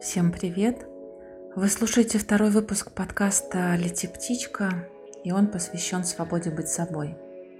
Всем привет! Вы слушаете второй выпуск подкаста «Лети, птичка», и он посвящен свободе быть собой.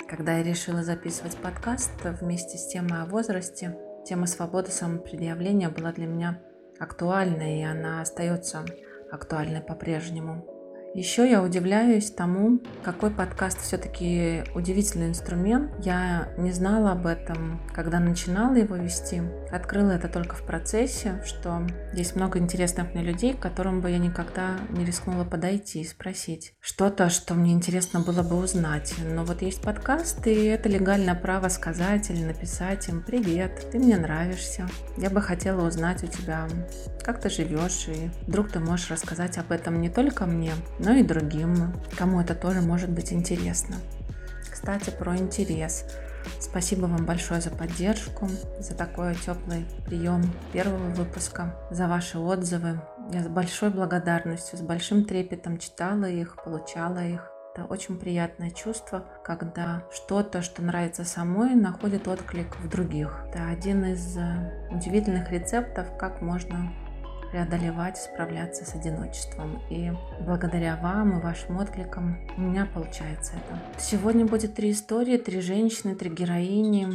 Когда я решила записывать подкаст вместе с темой о возрасте, тема свободы самопредъявления была для меня актуальной, и она остается актуальной по-прежнему. Еще я удивляюсь тому, какой подкаст все-таки удивительный инструмент. Я не знала об этом, когда начинала его вести. Открыла это только в процессе, что есть много интересных мне людей, к которым бы я никогда не рискнула подойти и спросить что-то, что мне интересно было бы узнать. Но вот есть подкаст, и это легальное право сказать или написать им «Привет, ты мне нравишься, я бы хотела узнать у тебя, как ты живешь, и вдруг ты можешь рассказать об этом не только мне, но и другим, кому это тоже может быть интересно. Кстати, про интерес. Спасибо вам большое за поддержку, за такой теплый прием первого выпуска, за ваши отзывы. Я с большой благодарностью, с большим трепетом читала их, получала их. Это очень приятное чувство, когда что-то, что нравится самой, находит отклик в других. Это один из э, удивительных рецептов, как можно преодолевать, справляться с одиночеством. И благодаря вам и вашим откликам у меня получается это. Сегодня будет три истории, три женщины, три героини.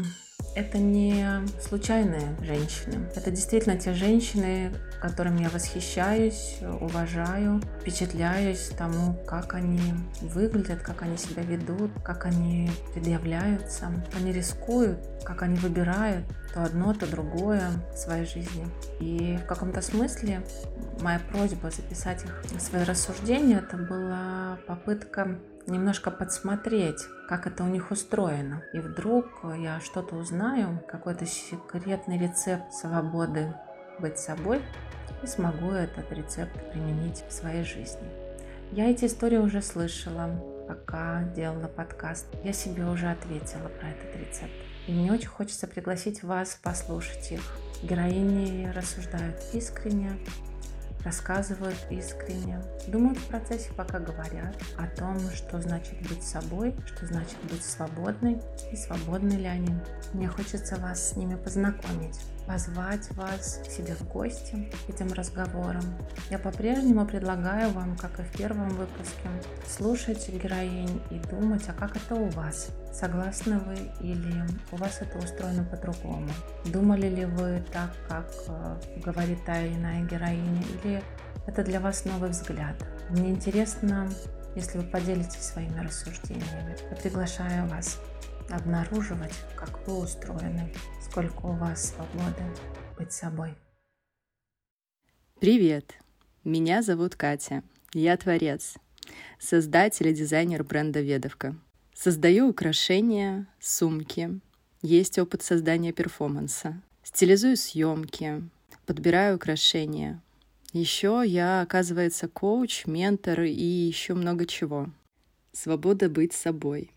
Это не случайные женщины. Это действительно те женщины, которыми я восхищаюсь, уважаю, впечатляюсь тому, как они выглядят, как они себя ведут, как они предъявляются, они рискуют, как они выбирают то одно, то другое в своей жизни. И в каком-то смысле моя просьба записать их свои рассуждения, это была попытка немножко подсмотреть, как это у них устроено. И вдруг я что-то узнаю, какой-то секретный рецепт свободы быть собой, и смогу этот рецепт применить в своей жизни. Я эти истории уже слышала, пока делала подкаст. Я себе уже ответила про этот рецепт. И мне очень хочется пригласить вас послушать их. Героини рассуждают искренне, рассказывают искренне, думают в процессе, пока говорят о том, что значит быть собой, что значит быть свободной и свободны ли они. Мне хочется вас с ними познакомить, позвать вас к себе в гости этим разговором. Я по-прежнему предлагаю вам, как и в первом выпуске, слушать героинь и думать, а как это у вас? Согласны вы или у вас это устроено по-другому? Думали ли вы так, как э, говорит та или иная героиня, или это для вас новый взгляд? Мне интересно, если вы поделитесь своими рассуждениями. Я приглашаю вас обнаруживать, как вы устроены, сколько у вас свободы быть собой. Привет! Меня зовут Катя. Я творец, создатель и дизайнер бренда «Ведовка». Создаю украшения, сумки. Есть опыт создания перформанса. Стилизую съемки, подбираю украшения. Еще я, оказывается, коуч, ментор и еще много чего. Свобода быть собой.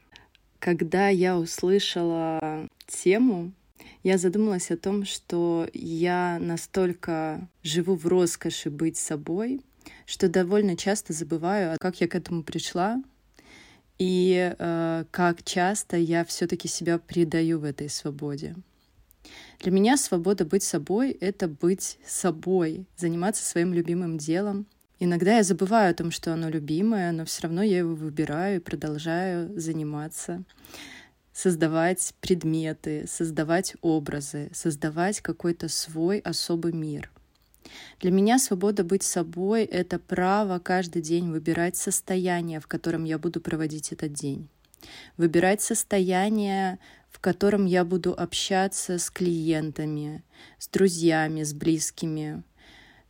Когда я услышала тему, я задумалась о том, что я настолько живу в роскоши быть собой, что довольно часто забываю, как я к этому пришла, и э, как часто я все-таки себя предаю в этой свободе. Для меня свобода быть собой — это быть собой, заниматься своим любимым делом. Иногда я забываю о том, что оно любимое, но все равно я его выбираю и продолжаю заниматься создавать предметы, создавать образы, создавать какой-то свой особый мир. Для меня свобода быть собой — это право каждый день выбирать состояние, в котором я буду проводить этот день. Выбирать состояние, в котором я буду общаться с клиентами, с друзьями, с близкими.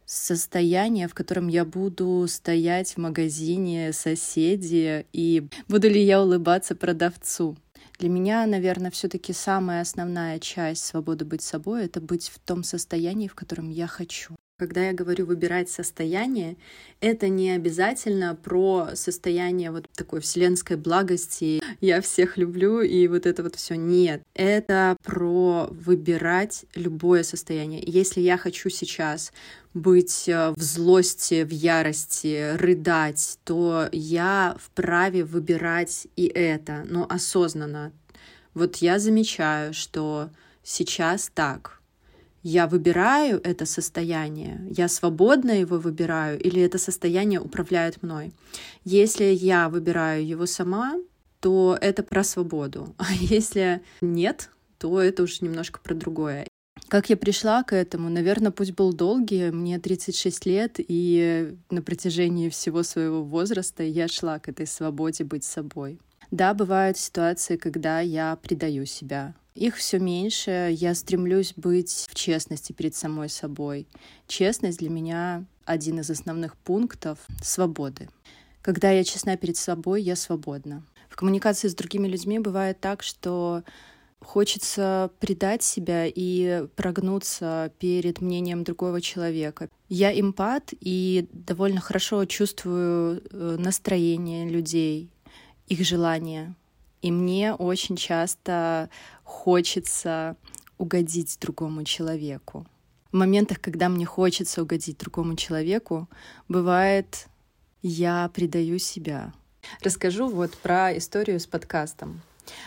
Состояние, в котором я буду стоять в магазине соседи и буду ли я улыбаться продавцу. Для меня, наверное, все-таки самая основная часть свободы быть собой — это быть в том состоянии, в котором я хочу. Когда я говорю выбирать состояние, это не обязательно про состояние вот такой вселенской благости. Я всех люблю и вот это вот все. Нет, это про выбирать любое состояние. Если я хочу сейчас быть э, в злости, в ярости, рыдать, то я вправе выбирать и это, но осознанно. Вот я замечаю, что сейчас так, я выбираю это состояние, я свободно его выбираю, или это состояние управляет мной. Если я выбираю его сама, то это про свободу. А если нет, то это уже немножко про другое. Как я пришла к этому? Наверное, путь был долгий. Мне 36 лет, и на протяжении всего своего возраста я шла к этой свободе быть собой. Да, бывают ситуации, когда я предаю себя. Их все меньше. Я стремлюсь быть в честности перед самой собой. Честность для меня один из основных пунктов свободы. Когда я честна перед собой, я свободна. В коммуникации с другими людьми бывает так, что Хочется предать себя и прогнуться перед мнением другого человека. Я эмпат и довольно хорошо чувствую э, настроение людей, их желания. И мне очень часто хочется угодить другому человеку. В моментах, когда мне хочется угодить другому человеку, бывает, я предаю себя. Расскажу вот про историю с подкастом.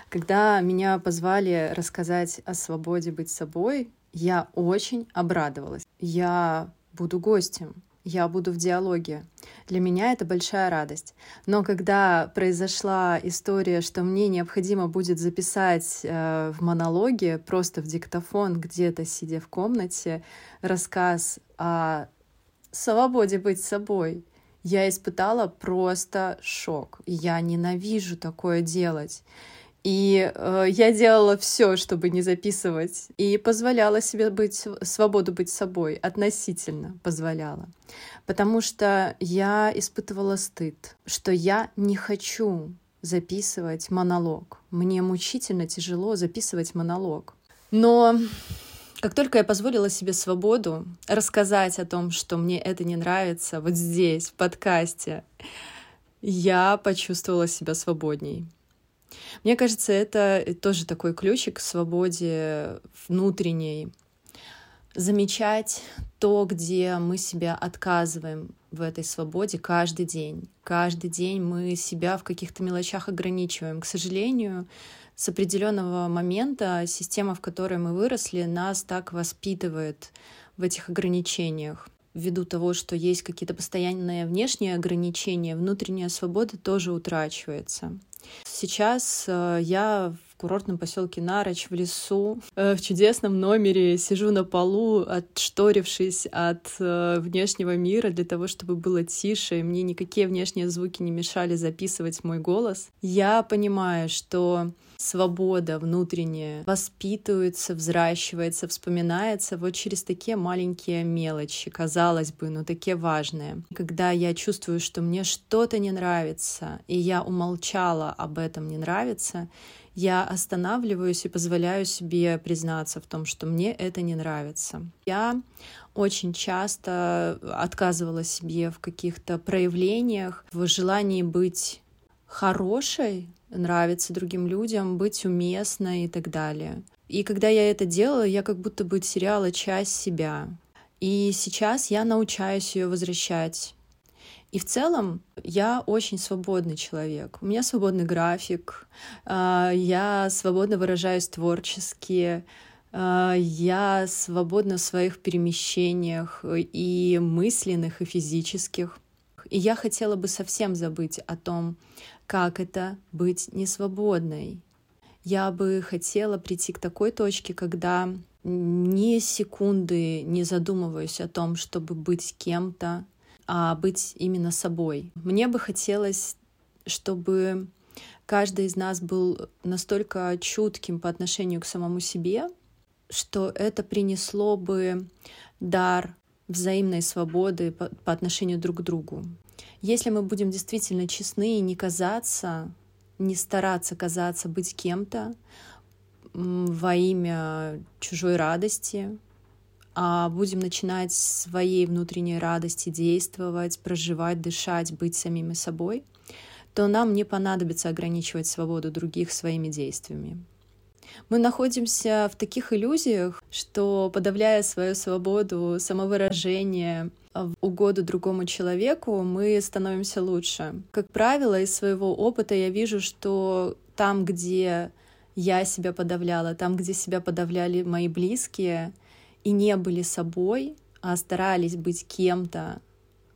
Когда меня позвали рассказать о свободе быть собой, я очень обрадовалась. Я буду гостем, я буду в диалоге. Для меня это большая радость. Но когда произошла история, что мне необходимо будет записать э, в монологе, просто в диктофон, где-то сидя в комнате, рассказ о свободе быть собой, я испытала просто шок. Я ненавижу такое делать. И э, я делала все, чтобы не записывать, и позволяла себе быть свободу быть собой, относительно позволяла. Потому что я испытывала стыд, что я не хочу записывать монолог. Мне мучительно тяжело записывать монолог. Но как только я позволила себе свободу рассказать о том, что мне это не нравится, вот здесь, в подкасте, я почувствовала себя свободней. Мне кажется, это тоже такой ключик к свободе внутренней. Замечать то, где мы себя отказываем в этой свободе каждый день. Каждый день мы себя в каких-то мелочах ограничиваем. К сожалению, с определенного момента система, в которой мы выросли, нас так воспитывает в этих ограничениях. Ввиду того, что есть какие-то постоянные внешние ограничения, внутренняя свобода тоже утрачивается. Сейчас э, я в курортном поселке Нарочь в лесу, э, в чудесном номере, сижу на полу, отшторившись от э, внешнего мира для того, чтобы было тише, и мне никакие внешние звуки не мешали записывать мой голос. Я понимаю, что свобода внутренняя воспитывается, взращивается, вспоминается вот через такие маленькие мелочи, казалось бы, но такие важные. Когда я чувствую, что мне что-то не нравится, и я умолчала об этом не нравится, я останавливаюсь и позволяю себе признаться в том, что мне это не нравится. Я очень часто отказывала себе в каких-то проявлениях, в желании быть хорошей, нравиться другим людям, быть уместной и так далее. И когда я это делала, я как будто бы теряла часть себя. И сейчас я научаюсь ее возвращать. И в целом я очень свободный человек. У меня свободный график, а, я свободно выражаюсь творчески, а, я свободна в своих перемещениях и мысленных, и физических. И я хотела бы совсем забыть о том, как это быть несвободной. Я бы хотела прийти к такой точке, когда ни секунды не задумываюсь о том, чтобы быть кем-то, а быть именно собой. Мне бы хотелось, чтобы каждый из нас был настолько чутким по отношению к самому себе, что это принесло бы дар взаимной свободы по, по отношению друг к другу. Если мы будем действительно честны и не казаться, не стараться казаться быть кем-то во имя чужой радости, а будем начинать своей внутренней радости действовать, проживать, дышать, быть самими собой, то нам не понадобится ограничивать свободу других своими действиями. Мы находимся в таких иллюзиях, что подавляя свою свободу самовыражения в угоду другому человеку, мы становимся лучше. Как правило, из своего опыта я вижу, что там, где я себя подавляла, там, где себя подавляли мои близкие — и не были собой, а старались быть кем-то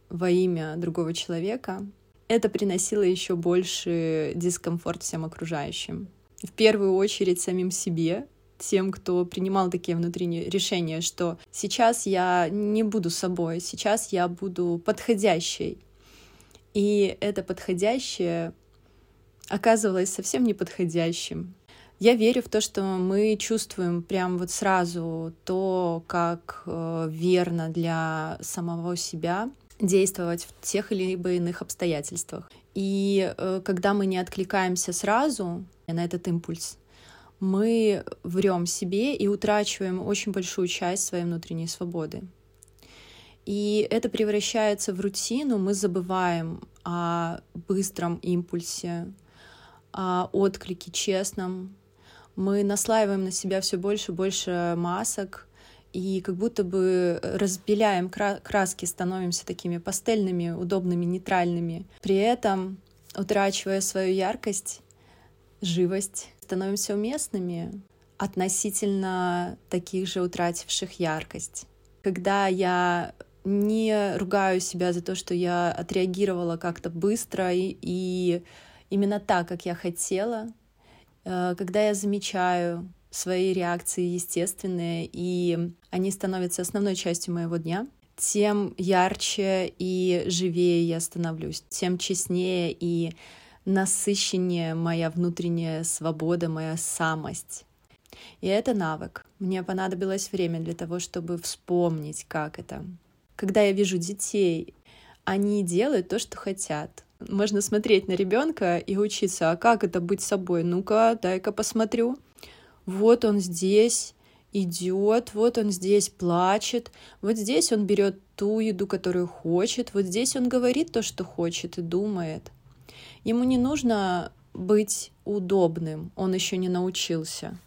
во имя другого человека, это приносило еще больше дискомфорт всем окружающим. В первую очередь самим себе, тем, кто принимал такие внутренние решения, что сейчас я не буду собой, сейчас я буду подходящей. И это подходящее оказывалось совсем неподходящим. Я верю в то, что мы чувствуем прям вот сразу то, как э, верно для самого себя действовать в тех или иных обстоятельствах. И э, когда мы не откликаемся сразу на этот импульс, мы врем себе и утрачиваем очень большую часть своей внутренней свободы. И это превращается в рутину, мы забываем о быстром импульсе, о отклике честном. Мы наслаиваем на себя все больше и больше масок, и как будто бы разбеляем краски, становимся такими пастельными, удобными, нейтральными. При этом, утрачивая свою яркость, живость, становимся уместными относительно таких же утративших яркость. Когда я не ругаю себя за то, что я отреагировала как-то быстро и, и именно так, как я хотела, э, когда я замечаю свои реакции естественные, и они становятся основной частью моего дня, тем ярче и живее я становлюсь, тем честнее и насыщеннее моя внутренняя свобода, моя самость. И это навык. Мне понадобилось время для того, чтобы вспомнить, как это. Когда я вижу детей, они делают то, что хотят. Можно смотреть на ребенка и учиться, а как это быть собой? Ну-ка, дай-ка посмотрю. Вот он здесь идет, вот он здесь плачет, вот здесь он берет ту еду, которую хочет, вот здесь он говорит то, что хочет и думает. Ему не нужно быть удобным, он еще не научился.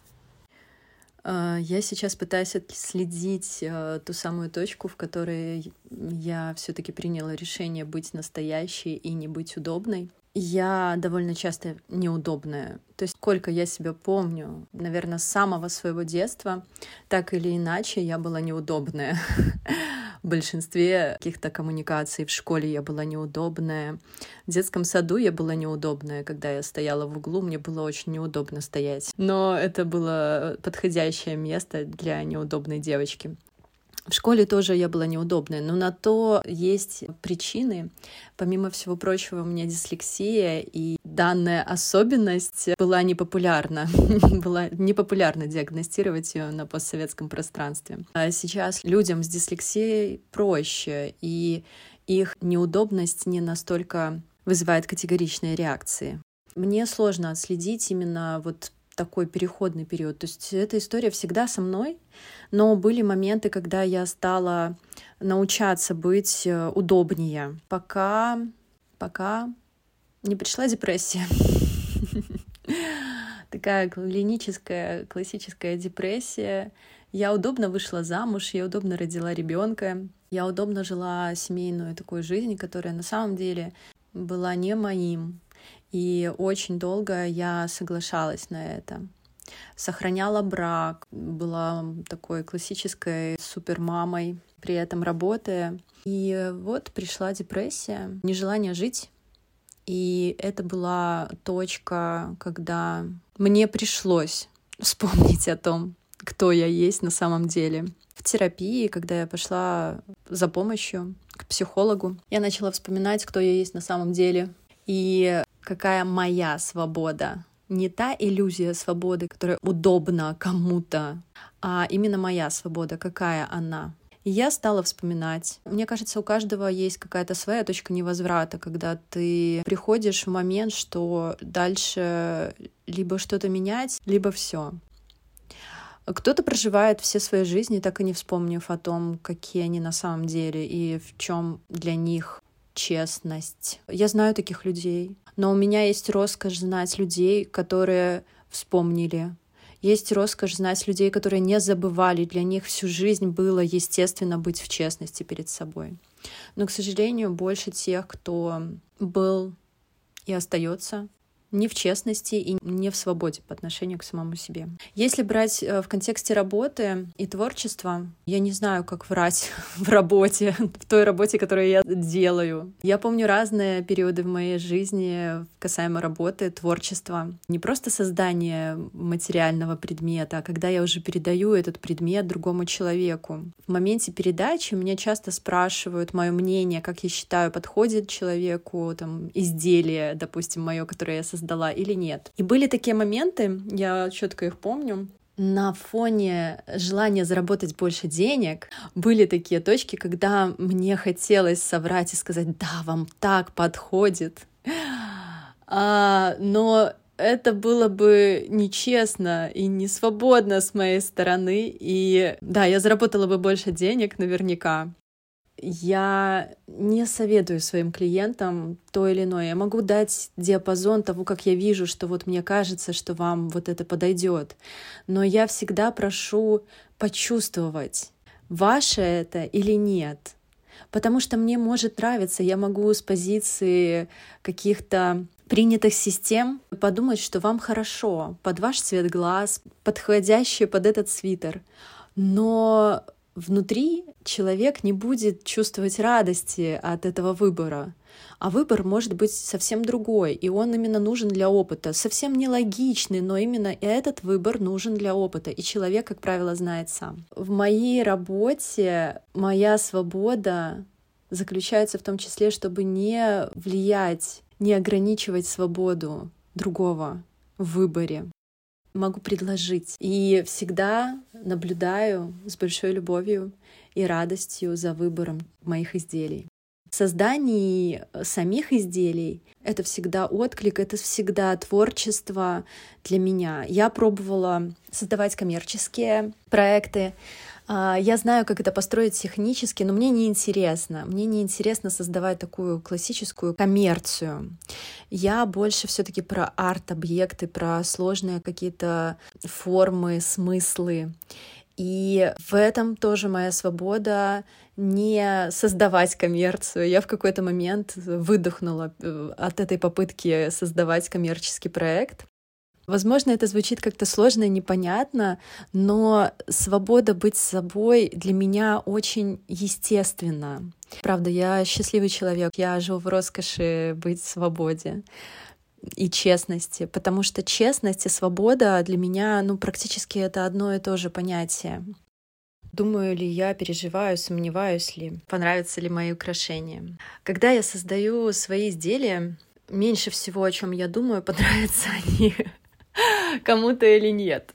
А, я сейчас пытаюсь следить а, ту самую точку, в которой я все-таки приняла решение быть настоящей и не быть удобной. Я довольно часто неудобная. То есть, сколько я себя помню, наверное, с самого своего детства, так или иначе, я была неудобная. В большинстве каких-то коммуникаций в школе я была неудобная. В детском саду я была неудобная. Когда я стояла в углу, мне было очень неудобно стоять. Но это было подходящее место для неудобной девочки. В школе тоже я была неудобной, но на то есть причины. Помимо всего прочего, у меня дислексия, и данная особенность была непопулярна. была непопулярно диагностировать ее на постсоветском пространстве. А сейчас людям с дислексией проще, и их неудобность не настолько вызывает категоричные реакции. Мне сложно отследить именно вот такой переходный период. То есть эта история всегда со мной, но были моменты, когда я стала научаться быть э, удобнее, пока, пока не пришла депрессия. Такая клиническая, классическая депрессия. Я удобно вышла замуж, я удобно родила ребенка, я удобно жила семейную такую жизнь, которая на самом деле была не моим, и очень долго я соглашалась на это. Сохраняла брак, была такой классической супермамой, при этом работая. И вот пришла депрессия, нежелание жить. И это была точка, когда мне пришлось вспомнить о том, кто я есть на самом деле. В терапии, когда я пошла за помощью к психологу, я начала вспоминать, кто я есть на самом деле. И какая моя свобода. Не та иллюзия свободы, которая удобна кому-то, а именно моя свобода, какая она. И я стала вспоминать. Мне кажется, у каждого есть какая-то своя точка невозврата, когда ты приходишь в момент, что дальше либо что-то менять, либо все. Кто-то проживает все свои жизни, так и не вспомнив о том, какие они на самом деле и в чем для них честность. Я знаю таких людей. Но у меня есть роскошь знать людей, которые вспомнили. Есть роскошь знать людей, которые не забывали. Для них всю жизнь было естественно быть в честности перед собой. Но, к сожалению, больше тех, кто был и остается не в честности и не в свободе по отношению к самому себе. Если брать э, в контексте работы и творчества, я не знаю, как врать в работе, в той работе, которую я делаю. Я помню разные периоды в моей жизни касаемо работы, творчества. Не просто создание материального предмета, а когда я уже передаю этот предмет другому человеку. В моменте передачи меня часто спрашивают мое мнение, как я считаю, подходит человеку там изделие, допустим, мое, которое я создала, или нет. И были такие моменты, я четко их помню, на фоне желания заработать больше денег были такие точки, когда мне хотелось соврать и сказать, да, вам так подходит. А, но это было бы нечестно и не свободно с моей стороны. И да, я заработала бы больше денег наверняка. Я не советую своим клиентам то или иное. Я могу дать диапазон того, как я вижу, что вот мне кажется, что вам вот это подойдет. Но я всегда прошу почувствовать, ваше это или нет. Потому что мне может нравиться, я могу с позиции каких-то принятых систем подумать, что вам хорошо, под ваш цвет глаз, подходящий под этот свитер. Но внутри человек не будет чувствовать радости от этого выбора. А выбор может быть совсем другой, и он именно нужен для опыта. Совсем нелогичный, но именно этот выбор нужен для опыта, и человек, как правило, знает сам. В моей работе моя свобода заключается в том числе, чтобы не влиять, не ограничивать свободу другого в выборе могу предложить. И всегда наблюдаю с большой любовью и радостью за выбором моих изделий. В создании самих изделий это всегда отклик, это всегда творчество для меня. Я пробовала создавать коммерческие проекты, я знаю, как это построить технически, но мне не интересно. Мне не интересно создавать такую классическую коммерцию. Я больше все-таки про арт-объекты, про сложные какие-то формы, смыслы. И в этом тоже моя свобода не создавать коммерцию. Я в какой-то момент выдохнула э, от этой попытки создавать коммерческий проект. Возможно, это звучит как-то сложно и непонятно, но свобода быть собой для меня очень естественна. Правда, я счастливый человек, я живу в роскоши быть в свободе и честности, потому что честность и свобода для меня, ну, практически это одно и то же понятие. Думаю ли я, переживаю, сомневаюсь ли, понравятся ли мои украшения. Когда я создаю свои изделия, меньше всего, о чем я думаю, понравятся они кому-то или нет.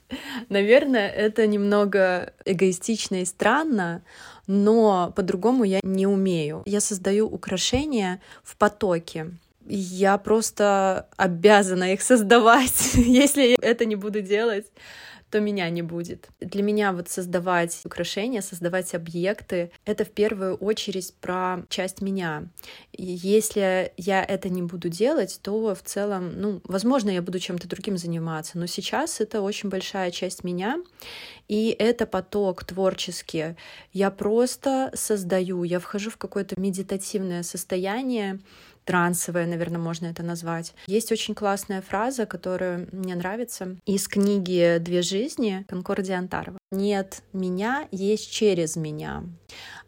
Наверное, это немного эгоистично и странно, но по-другому я не умею. Я создаю украшения в потоке. Я просто обязана их создавать. Если я это не буду делать, то меня не будет. Для меня вот создавать украшения, создавать объекты — это в первую очередь про часть меня. И если я это не буду делать, то в целом, ну, возможно, я буду чем-то другим заниматься, но сейчас это очень большая часть меня, и это поток творческий. Я просто создаю, я вхожу в какое-то медитативное состояние, трансовое, наверное, можно это назвать. Есть очень классная фраза, которая мне нравится, из книги «Две жизни» Конкордия Антарова. «Нет меня, есть через меня».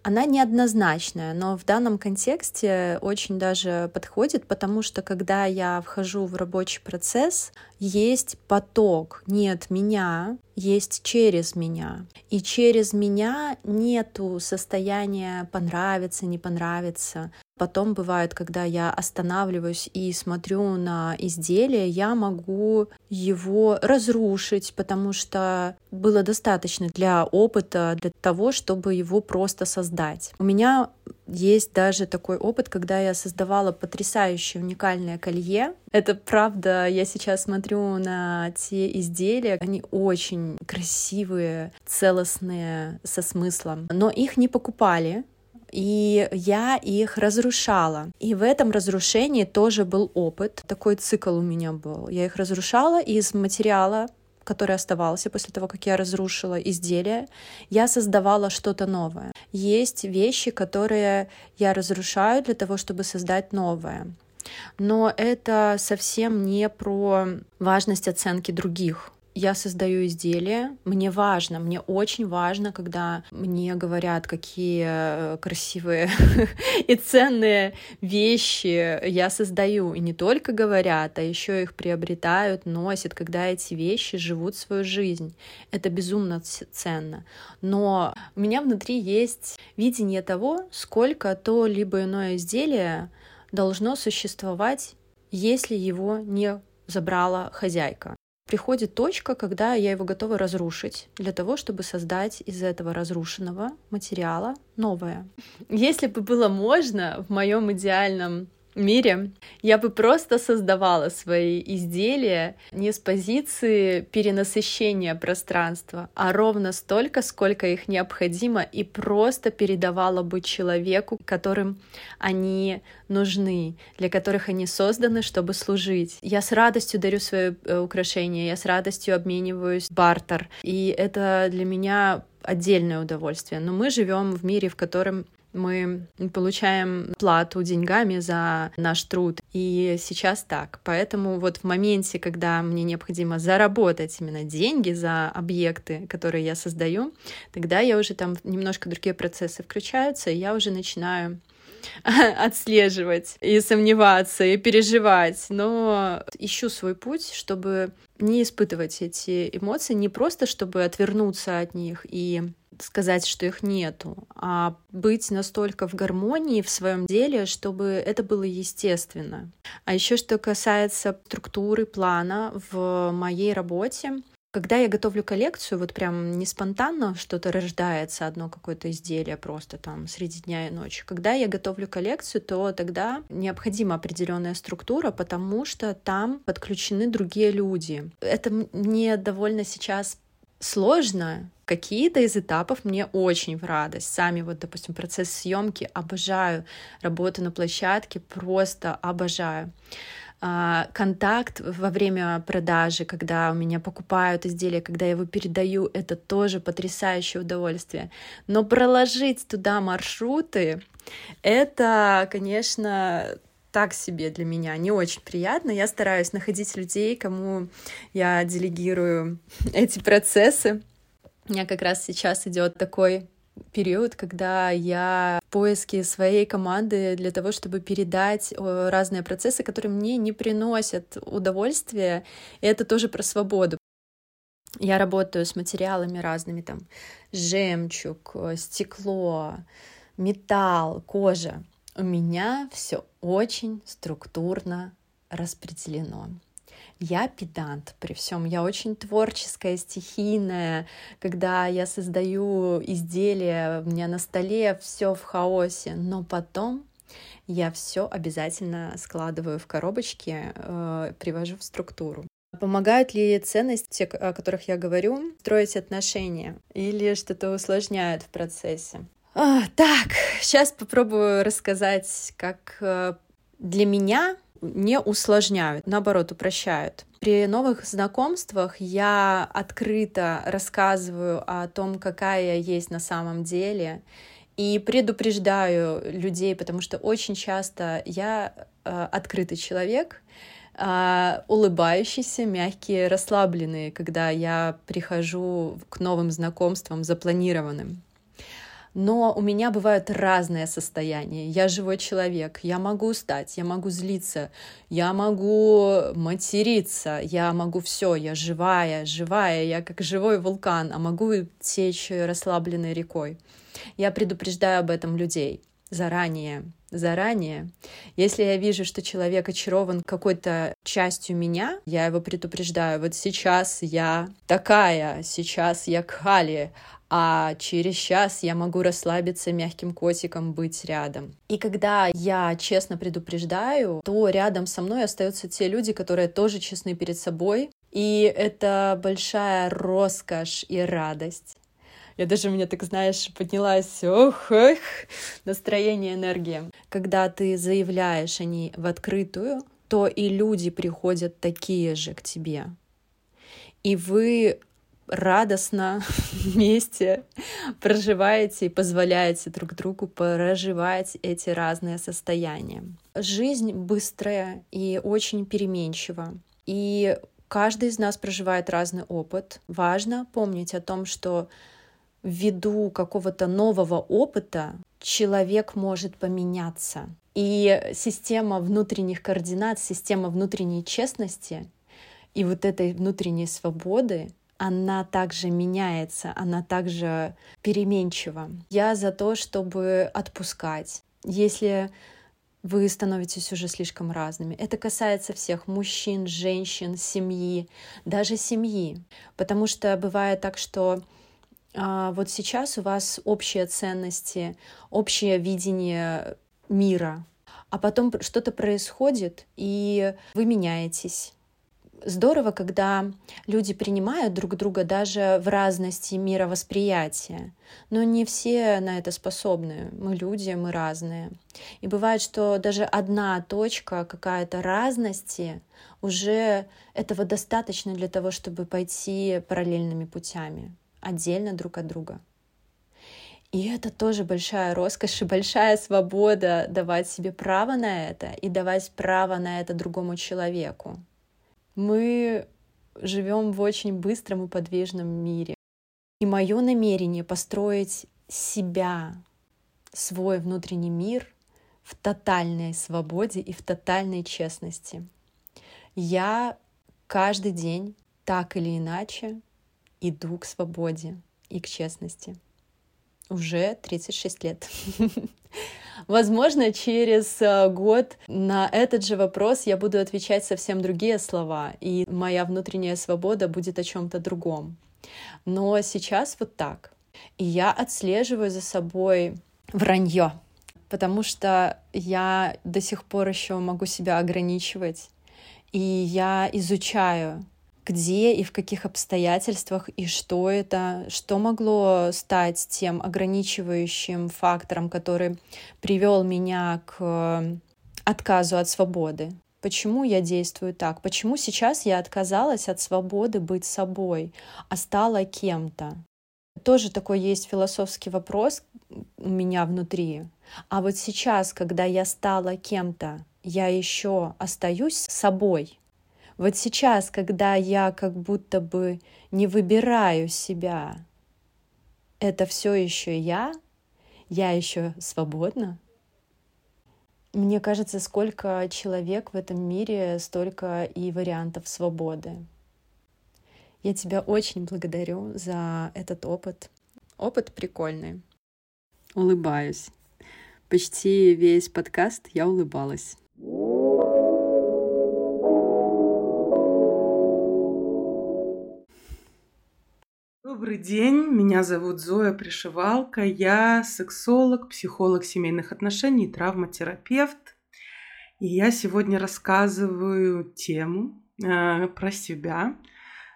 Она неоднозначная, но в данном контексте очень даже подходит, потому что когда я вхожу в рабочий процесс, есть поток, нет меня, есть через меня. И через меня нету состояния понравится, не понравится. Потом бывает, когда я останавливаюсь и смотрю на изделие, я могу его разрушить, потому что было достаточно для опыта, для того, чтобы его просто создать. У меня есть даже такой опыт, когда я создавала потрясающее уникальное колье. Это правда, я сейчас смотрю на те изделия, они очень красивые, целостные, со смыслом, но их не покупали, и я их разрушала. И в этом разрушении тоже был опыт. Такой цикл у меня был. Я их разрушала из материала, который оставался после того, как я разрушила изделие, я создавала что-то новое. Есть вещи, которые я разрушаю для того, чтобы создать новое. Но это совсем не про важность оценки других я создаю изделия, мне важно, мне очень важно, когда мне говорят, какие э, красивые и ценные вещи я создаю. И не только говорят, а еще их приобретают, носят, когда эти вещи живут свою жизнь. Это безумно ценно. Но у меня внутри есть видение того, сколько то либо иное изделие должно существовать, если его не забрала хозяйка приходит точка, когда я его готова разрушить для того, чтобы создать из этого разрушенного материала новое. Если бы было можно в моем идеальном мире, я бы просто создавала свои изделия не с позиции перенасыщения пространства, а ровно столько, сколько их необходимо, и просто передавала бы человеку, которым они нужны, для которых они созданы, чтобы служить. Я с радостью дарю свои э, украшения, я с радостью обмениваюсь бартер, и это для меня отдельное удовольствие. Но мы живем в мире, в котором мы получаем плату деньгами за наш труд. И сейчас так. Поэтому вот в моменте, когда мне необходимо заработать именно деньги за объекты, которые я создаю, тогда я уже там немножко другие процессы включаются, и я уже начинаю отслеживать и сомневаться и переживать, но ищу свой путь, чтобы не испытывать эти эмоции, не просто чтобы отвернуться от них и сказать, что их нету, а быть настолько в гармонии в своем деле, чтобы это было естественно. А еще что касается структуры, плана в моей работе, когда я готовлю коллекцию, вот прям не спонтанно что-то рождается, одно какое-то изделие просто там среди дня и ночи. Когда я готовлю коллекцию, то тогда необходима определенная структура, потому что там подключены другие люди. Это мне довольно сейчас сложно. Какие-то из этапов мне очень в радость. Сами вот, допустим, процесс съемки обожаю, работу на площадке просто обожаю а, контакт во время продажи, когда у меня покупают изделия, когда я его передаю, это тоже потрясающее удовольствие. Но проложить туда маршруты, это, конечно, так себе для меня, не очень приятно. Я стараюсь находить людей, кому я делегирую эти процессы. У меня как раз сейчас идет такой период, когда я в поиске своей команды для того, чтобы передать разные процессы, которые мне не приносят удовольствия, и это тоже про свободу. Я работаю с материалами разными, там, жемчуг, стекло, металл, кожа у меня все очень структурно распределено. Я педант при всем, я очень творческая, стихийная. Когда я создаю изделия, у меня на столе все в хаосе, но потом я все обязательно складываю в коробочки, э, привожу в структуру. Помогают ли ценности, о которых я говорю, строить отношения или что-то усложняют в процессе? А, так, сейчас попробую рассказать, как э, для меня не усложняют, наоборот, упрощают. При новых знакомствах я открыто рассказываю о том, какая я есть на самом деле, и предупреждаю людей, потому что очень часто я э, открытый человек, э, улыбающийся, мягкий, расслабленный, когда я прихожу к новым знакомствам запланированным но у меня бывают разные состояния. Я живой человек, я могу устать, я могу злиться, я могу материться, я могу все, я живая, живая, я как живой вулкан, а могу течь расслабленной рекой. Я предупреждаю об этом людей заранее, заранее. Если я вижу, что человек очарован какой-то частью меня, я его предупреждаю. Вот сейчас я такая, сейчас я Кали, а через час я могу расслабиться мягким котиком, быть рядом. И когда я честно предупреждаю, то рядом со мной остаются те люди, которые тоже честны перед собой, и это большая роскошь и радость. Я даже меня, так знаешь, поднялась, ох, ох, настроение, энергия. Когда ты заявляешь они в открытую, то и люди приходят такие же к тебе. И вы радостно вместе проживаете и позволяете друг другу проживать эти разные состояния. Жизнь быстрая и очень переменчива. И каждый из нас проживает разный опыт. Важно помнить о том, что ввиду какого-то нового опыта человек может поменяться. И система внутренних координат, система внутренней честности и вот этой внутренней свободы, она также меняется, она также переменчива. Я за то, чтобы отпускать. Если вы становитесь уже слишком разными. Это касается всех мужчин, женщин, семьи, даже семьи. Потому что бывает так, что вот сейчас у вас общие ценности, общее видение мира, а потом что-то происходит, и вы меняетесь. Здорово, когда люди принимают друг друга даже в разности мировосприятия, но не все на это способны. Мы люди, мы разные. И бывает, что даже одна точка какая-то разности уже этого достаточно для того, чтобы пойти параллельными путями отдельно друг от друга. И это тоже большая роскошь и большая свобода давать себе право на это и давать право на это другому человеку. Мы живем в очень быстром и подвижном мире. И мое намерение построить себя, свой внутренний мир в тотальной свободе и в тотальной честности. Я каждый день так или иначе иду к свободе и к честности. Уже 36 лет. Возможно, через э, год на этот же вопрос я буду отвечать совсем другие слова, и моя внутренняя свобода будет о чем-то другом. Но сейчас вот так. И я отслеживаю за собой вранье, потому что я до сих пор еще могу себя ограничивать, и я изучаю где и в каких обстоятельствах и что это, что могло стать тем ограничивающим фактором, который привел меня к отказу от свободы. Почему я действую так? Почему сейчас я отказалась от свободы быть собой, а стала кем-то? Тоже такой есть философский вопрос у меня внутри. А вот сейчас, когда я стала кем-то, я еще остаюсь собой, вот сейчас, когда я как будто бы не выбираю себя, это все еще я, я еще свободна. Мне кажется, сколько человек в этом мире, столько и вариантов свободы. Я тебя очень благодарю за этот опыт. Опыт прикольный. Улыбаюсь. Почти весь подкаст я улыбалась. Добрый день, меня зовут Зоя Пришивалка, я сексолог, психолог семейных отношений, травматерапевт. И я сегодня рассказываю тему э, про себя,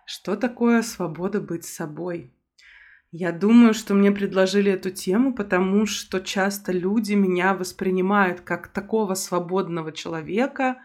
что такое свобода быть собой. Я думаю, что мне предложили эту тему, потому что часто люди меня воспринимают как такого свободного человека,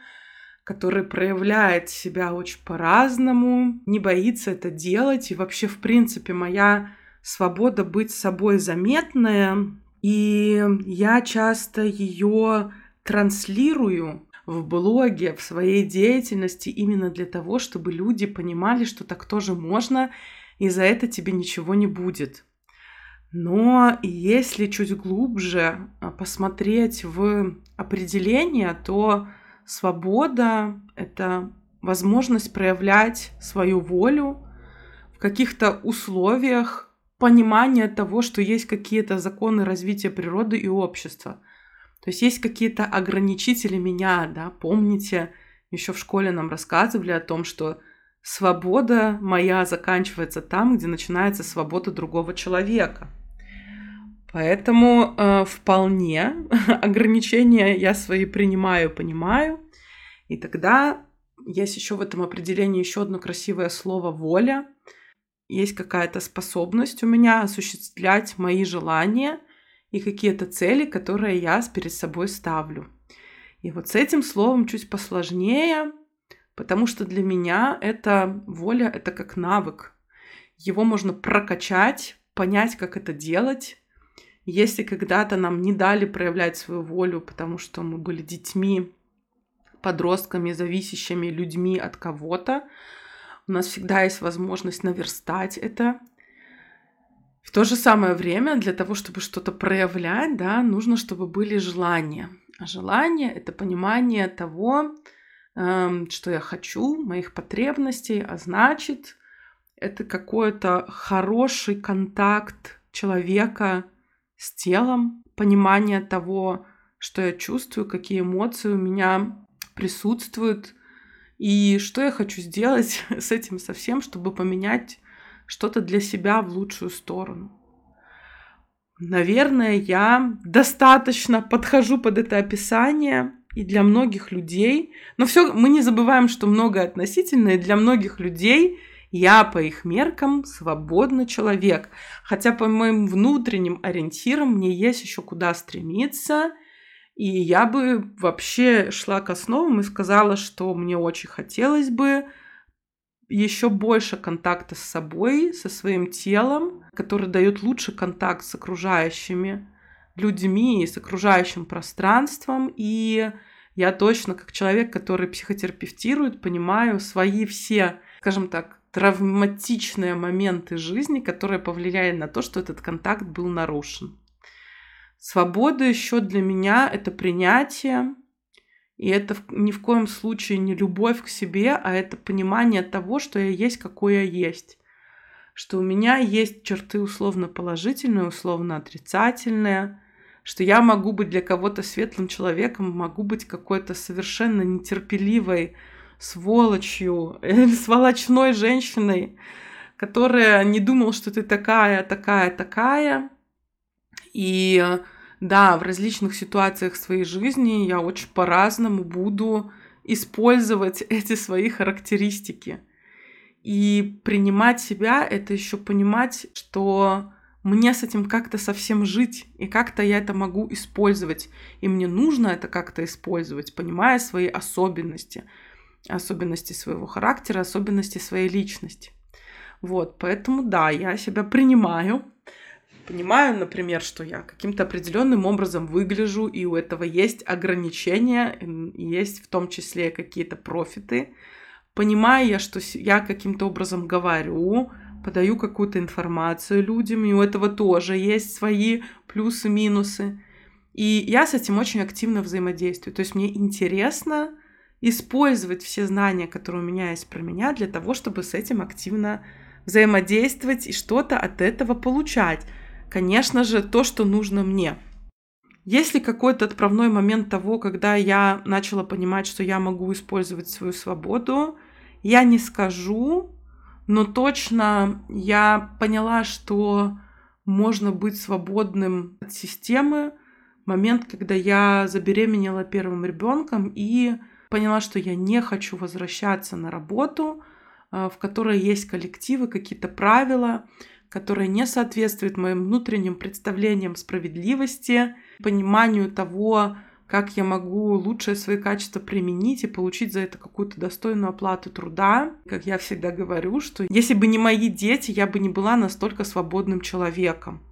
который проявляет себя очень по-разному, не боится это делать. И вообще, в принципе, моя свобода быть собой заметная. И я часто ее транслирую в блоге, в своей деятельности именно для того, чтобы люди понимали, что так тоже можно, и за это тебе ничего не будет. Но если чуть глубже а, посмотреть в определение, то Свобода — это возможность проявлять свою волю в каких-то условиях понимания того, что есть какие-то законы развития природы и общества. То есть есть какие-то ограничители меня, да, помните, еще в школе нам рассказывали о том, что свобода моя заканчивается там, где начинается свобода другого человека. Поэтому э, вполне ограничения я свои принимаю, понимаю. И тогда есть еще в этом определении еще одно красивое слово воля. Есть какая-то способность у меня осуществлять мои желания и какие-то цели, которые я перед собой ставлю. И вот с этим словом чуть посложнее, потому что для меня это воля, это как навык. его можно прокачать, понять, как это делать. Если когда-то нам не дали проявлять свою волю, потому что мы были детьми, подростками, зависящими людьми от кого-то, у нас всегда есть возможность наверстать это. В то же самое время для того, чтобы что-то проявлять, да, нужно, чтобы были желания. А желание — это понимание того, эм, что я хочу, моих потребностей, а значит, это какой-то хороший контакт человека с телом, понимание того, что я чувствую, какие эмоции у меня присутствуют, и что я хочу сделать с этим совсем, чтобы поменять что-то для себя в лучшую сторону. Наверное, я достаточно подхожу под это описание и для многих людей. Но все, мы не забываем, что многое относительно, и для многих людей я по их меркам свободный человек. Хотя по моим внутренним ориентирам мне есть еще куда стремиться. И я бы вообще шла к основам и сказала, что мне очень хотелось бы еще больше контакта с собой, со своим телом, который дает лучший контакт с окружающими людьми, с окружающим пространством. И я точно, как человек, который психотерапевтирует, понимаю свои все, скажем так, травматичные моменты жизни, которые повлияли на то, что этот контакт был нарушен. Свобода еще для меня это принятие, и это ни в коем случае не любовь к себе, а это понимание того, что я есть, какой я есть. Что у меня есть черты условно положительные, условно отрицательные, что я могу быть для кого-то светлым человеком, могу быть какой-то совершенно нетерпеливой сволочью или сволочной женщиной, которая не думала, что ты такая, такая, такая. И да, в различных ситуациях своей жизни я очень по-разному буду использовать эти свои характеристики. И принимать себя — это еще понимать, что мне с этим как-то совсем жить, и как-то я это могу использовать. И мне нужно это как-то использовать, понимая свои особенности, особенности своего характера, особенности своей личности. Вот, поэтому да, я себя принимаю, понимаю, например, что я каким-то определенным образом выгляжу, и у этого есть ограничения, есть в том числе какие-то профиты. Понимаю я, что я каким-то образом говорю, подаю какую-то информацию людям, и у этого тоже есть свои плюсы-минусы. И я с этим очень активно взаимодействую. То есть мне интересно использовать все знания, которые у меня есть про меня, для того, чтобы с этим активно взаимодействовать и что-то от этого получать конечно же, то, что нужно мне. Есть ли какой-то отправной момент того, когда я начала понимать, что я могу использовать свою свободу? Я не скажу, но точно я поняла, что можно быть свободным от системы. Момент, когда я забеременела первым ребенком и поняла, что я не хочу возвращаться на работу, э, в которой есть коллективы, какие-то правила, которая не соответствует моим внутренним представлениям справедливости, пониманию того, как я могу лучшие свои качества применить и получить за это какую-то достойную оплату труда. Как я всегда говорю, что если бы не мои дети, я бы не была настолько свободным человеком.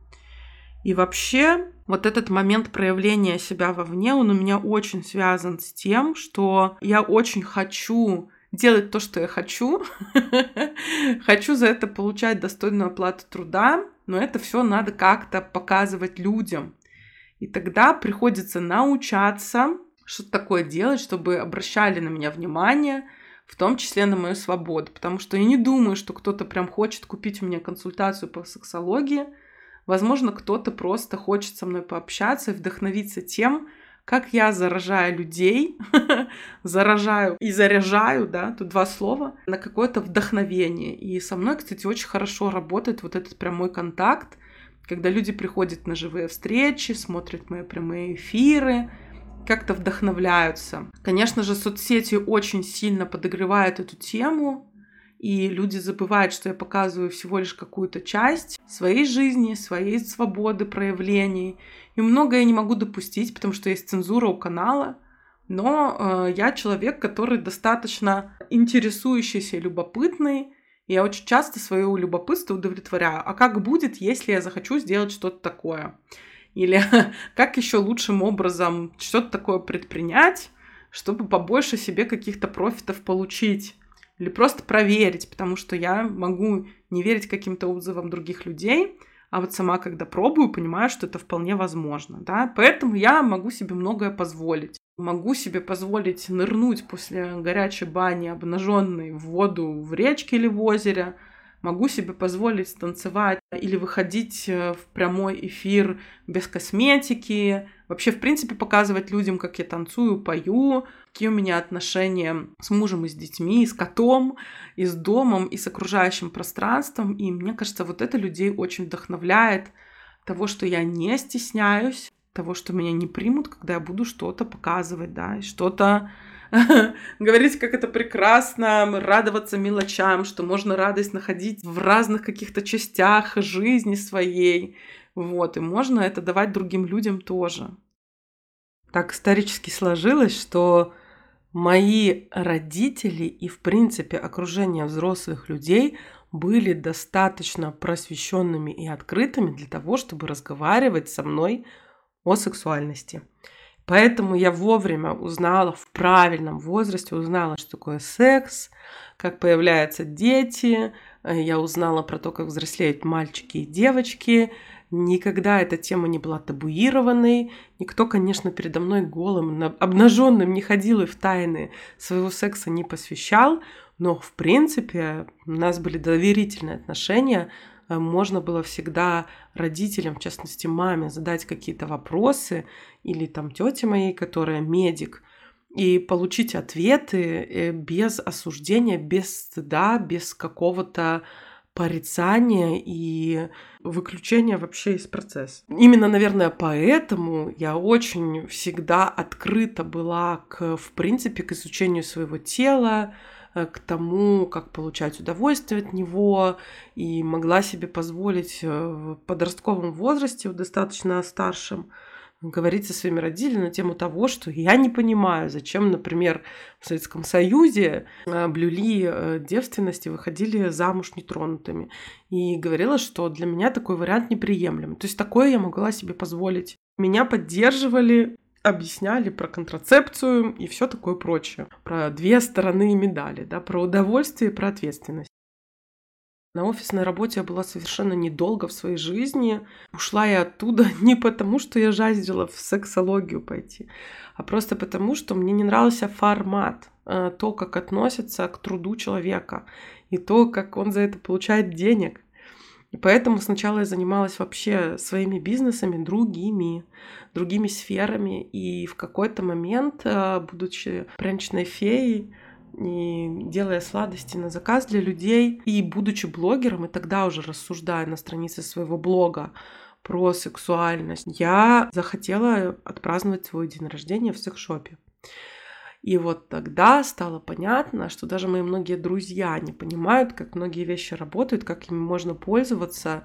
И вообще, вот этот момент проявления себя вовне, он у меня очень связан с тем, что я очень хочу делать то, что я хочу. хочу за это получать достойную оплату труда, но это все надо как-то показывать людям. И тогда приходится научаться что такое делать, чтобы обращали на меня внимание, в том числе на мою свободу. Потому что я не думаю, что кто-то прям хочет купить у меня консультацию по сексологии. Возможно, кто-то просто хочет со мной пообщаться и вдохновиться тем, как я заражаю людей, заражаю и заряжаю, да, тут два слова, на какое-то вдохновение. И со мной, кстати, очень хорошо работает вот этот прямой контакт, когда люди приходят на живые встречи, смотрят мои прямые эфиры, как-то вдохновляются. Конечно же, соцсети очень сильно подогревают эту тему, и люди забывают, что я показываю всего лишь какую-то часть своей жизни, своей свободы проявлений. И многое я не могу допустить, потому что есть цензура у канала. Но э, я человек, который достаточно интересующийся и любопытный. я очень часто свое любопытство удовлетворяю. А как будет, если я захочу сделать что-то такое? Или как еще лучшим образом что-то такое предпринять, чтобы побольше себе каких-то профитов получить? Или просто проверить, потому что я могу не верить каким-то отзывам других людей, а вот сама, когда пробую, понимаю, что это вполне возможно, да, поэтому я могу себе многое позволить. Могу себе позволить нырнуть после горячей бани обнаженной в воду в речке или в озере, могу себе позволить танцевать или выходить э, в прямой эфир без косметики, вообще, в принципе, показывать людям, как я танцую, пою, какие у меня отношения с мужем и с детьми, и с котом, и с домом, и с окружающим пространством. И мне кажется, вот это людей очень вдохновляет, того, что я не стесняюсь, того, что меня не примут, когда я буду что-то показывать, да, что-то говорить, как это прекрасно, радоваться мелочам, что можно радость находить в разных каких-то частях жизни своей. Вот, и можно это давать другим людям тоже. Так исторически сложилось, что мои родители и, в принципе, окружение взрослых людей были достаточно просвещенными и открытыми для того, чтобы разговаривать со мной о сексуальности. Поэтому я вовремя узнала, в правильном возрасте узнала, что такое секс, как появляются дети. Я узнала про то, как взрослеют мальчики и девочки. Никогда эта тема не была табуированной. Никто, конечно, передо мной голым, обнаженным не ходил и в тайны своего секса не посвящал. Но, в принципе, у нас были доверительные отношения. Э, можно было всегда родителям, в частности маме, задать какие-то вопросы или там тете моей, которая медик, и получить ответы э, без осуждения, без стыда, без какого-то порицания и выключения вообще из процесса. Именно, наверное, поэтому я очень всегда открыта была к, в принципе, к изучению своего тела, Э, к тому, как получать удовольствие от него, и могла себе позволить э, в подростковом возрасте, в достаточно старшем, говорить со своими родителями на тему того, что я не понимаю, зачем, например, в Советском Союзе э, блюли девственность и выходили замуж нетронутыми. И говорила, что для меня такой вариант неприемлем. То есть такое я могла себе позволить. Меня поддерживали объясняли про контрацепцию и все такое прочее. Про две стороны медали, да, про удовольствие и про ответственность. На офисной работе я была совершенно недолго в своей жизни. Ушла я оттуда не потому, что я жаждала в сексологию пойти, а просто потому, что мне не нравился формат, э, то, как относятся к труду человека и то, как он за это получает денег. И поэтому сначала я занималась вообще своими бизнесами, другими, другими сферами. И в какой-то момент, э, будучи пряничной феей, и делая сладости на заказ для людей, и будучи блогером, и тогда уже рассуждая на странице своего блога про сексуальность, я захотела отпраздновать свой день рождения в секс-шопе. И вот тогда стало понятно, что даже мои многие друзья не понимают, как многие вещи работают, как ими можно пользоваться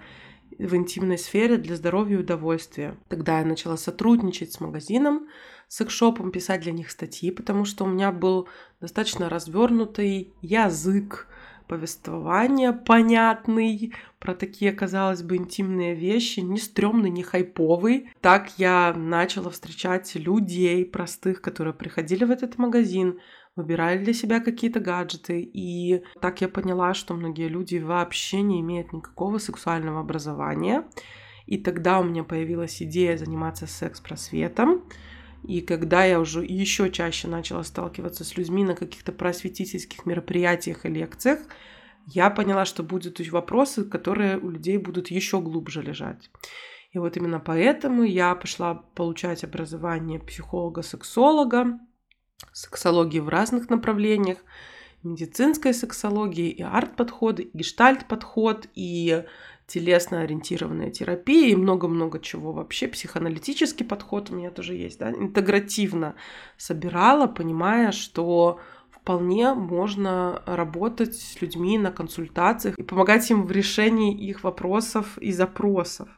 в интимной сфере для здоровья и удовольствия. Тогда я начала сотрудничать с магазином, секшопом, писать для них статьи, потому что у меня был достаточно развернутый язык, повествования понятный про такие, казалось бы, интимные вещи, не стрёмный, не хайповый. Так я начала встречать людей простых, которые приходили в этот магазин, выбирали для себя какие-то гаджеты. И так я поняла, что многие люди вообще не имеют никакого сексуального образования. И тогда у меня появилась идея заниматься секс-просветом. И когда я уже еще чаще начала сталкиваться с людьми на каких-то просветительских мероприятиях и лекциях, я поняла, что будут вопросы, которые у людей будут еще глубже лежать. И вот именно поэтому я пошла получать образование психолога-сексолога, сексологии в разных направлениях, медицинской сексологии, и арт-подходы, и гештальт-подход, и телесно-ориентированная терапия и много-много чего вообще. Психоаналитический подход у меня тоже есть, да, интегративно собирала, понимая, что вполне можно работать с людьми на консультациях и помогать им в решении их вопросов и запросов.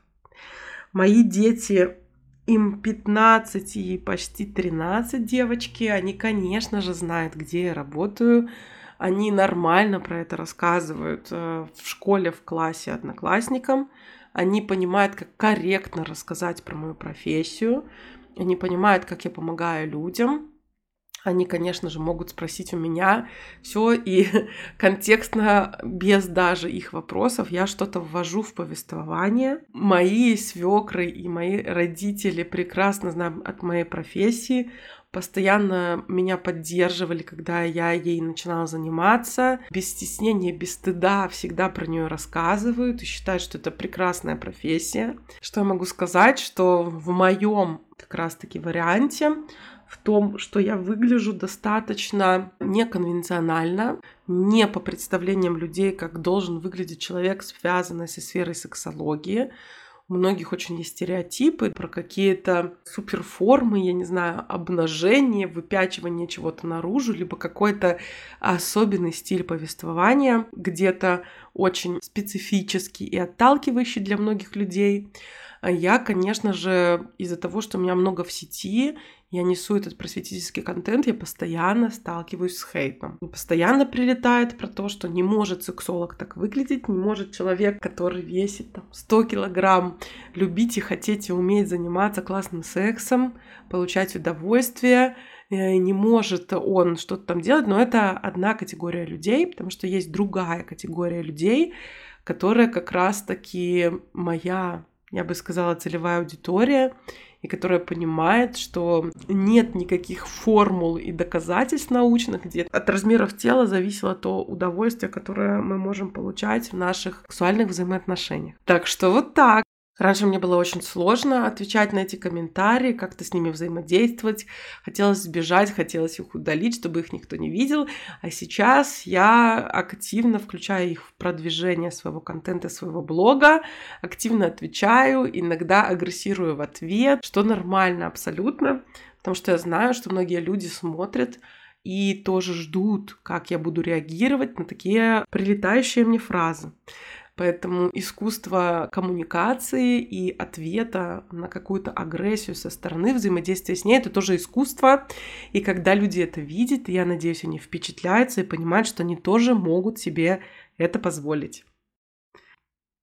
Мои дети, им 15 и почти 13 девочки, они, конечно же, знают, где я работаю, они нормально про это рассказывают э, в школе, в классе одноклассникам. Они понимают, как корректно рассказать про мою профессию. Они понимают, как я помогаю людям. Они, конечно же, могут спросить у меня все и контекстно, без даже их вопросов, я что-то ввожу в повествование. Мои свекры и мои родители прекрасно знают от моей профессии, постоянно меня поддерживали, когда я ей начинала заниматься. Без стеснения, без стыда всегда про нее рассказывают и считают, что это прекрасная профессия. Что я могу сказать, что в моем как раз-таки варианте в том, что я выгляжу достаточно неконвенционально, не по представлениям людей, как должен выглядеть человек, связанный со сферой сексологии. Многих очень есть стереотипы про какие-то суперформы, я не знаю, обнажение, выпячивание чего-то наружу, либо какой-то особенный стиль повествования, где-то очень специфический и отталкивающий для многих людей. А я, конечно же, из-за того, что у меня много в сети, я несу этот просветительский контент, я постоянно сталкиваюсь с хейтом. Постоянно прилетает про то, что не может сексолог так выглядеть, не может человек, который весит там 100 килограмм, любить и хотеть и уметь заниматься классным сексом, получать удовольствие, э, не может он что-то там делать, но это одна категория людей, потому что есть другая категория людей, которая как раз-таки моя, я бы сказала, целевая аудитория, и которая понимает, что нет никаких формул и доказательств научных, где от размеров тела зависело то удовольствие, которое мы можем получать в наших сексуальных взаимоотношениях. Так что вот так. Раньше мне было очень сложно отвечать на эти комментарии, как-то с ними взаимодействовать. Хотелось сбежать, хотелось их удалить, чтобы их никто не видел. А сейчас я активно включаю их в продвижение своего контента, своего блога, активно отвечаю, иногда агрессирую в ответ, что нормально абсолютно, потому что я знаю, что многие люди смотрят и тоже ждут, как я буду реагировать на такие прилетающие мне фразы. Поэтому искусство коммуникации и ответа на какую-то агрессию со стороны, взаимодействия с ней, это тоже искусство. И когда люди это видят, я надеюсь, они впечатляются и понимают, что они тоже могут себе это позволить.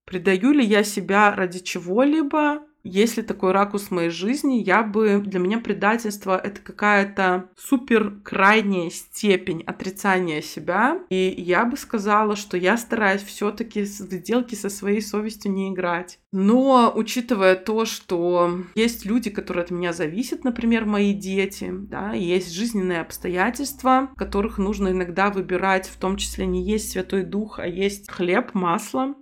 Предаю ли я себя ради чего-либо? Если такой ракурс в моей жизни, я бы для меня предательство это какая-то супер крайняя степень отрицания себя. И я бы сказала, что я стараюсь все-таки в сделки со своей совестью не играть. Но учитывая то, что есть люди, которые от меня зависят, например, мои дети, да, есть жизненные обстоятельства, которых нужно иногда выбирать, в том числе не есть Святой Дух, а есть хлеб, масло,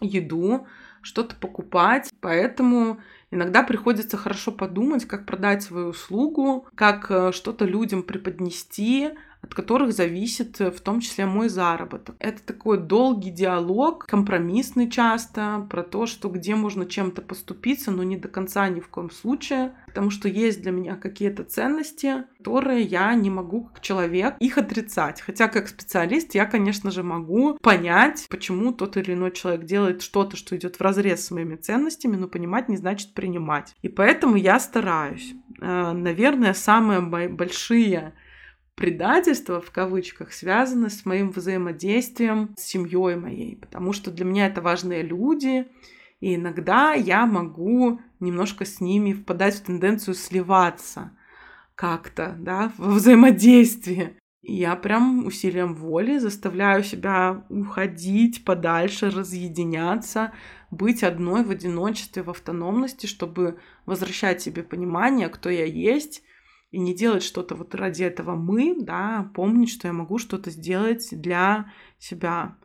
еду, что-то покупать. Поэтому иногда приходится хорошо подумать, как продать свою услугу, как э, что-то людям преподнести, от которых зависит э, в том числе мой заработок. Это такой долгий диалог, компромиссный часто, про то, что где можно чем-то поступиться, но не до конца ни в коем случае, потому что есть для меня какие-то ценности, которые я не могу как человек их отрицать. Хотя как специалист я, конечно же, могу понять, почему тот или иной человек делает что-то, что идет в разрез с моими ценностями, но понимать не значит принимать. И поэтому я стараюсь. Э, наверное, самые большие предательство в кавычках связано с моим взаимодействием с семьей моей, потому что для меня это важные люди, и иногда я могу немножко с ними впадать в тенденцию сливаться как-то, да, во взаимодействии. И я прям усилием воли заставляю себя уходить подальше, разъединяться, быть одной в одиночестве, в автономности, чтобы возвращать себе понимание, кто я есть, и не делать что-то вот ради этого мы, да, помнить, что я могу что-то сделать для себя.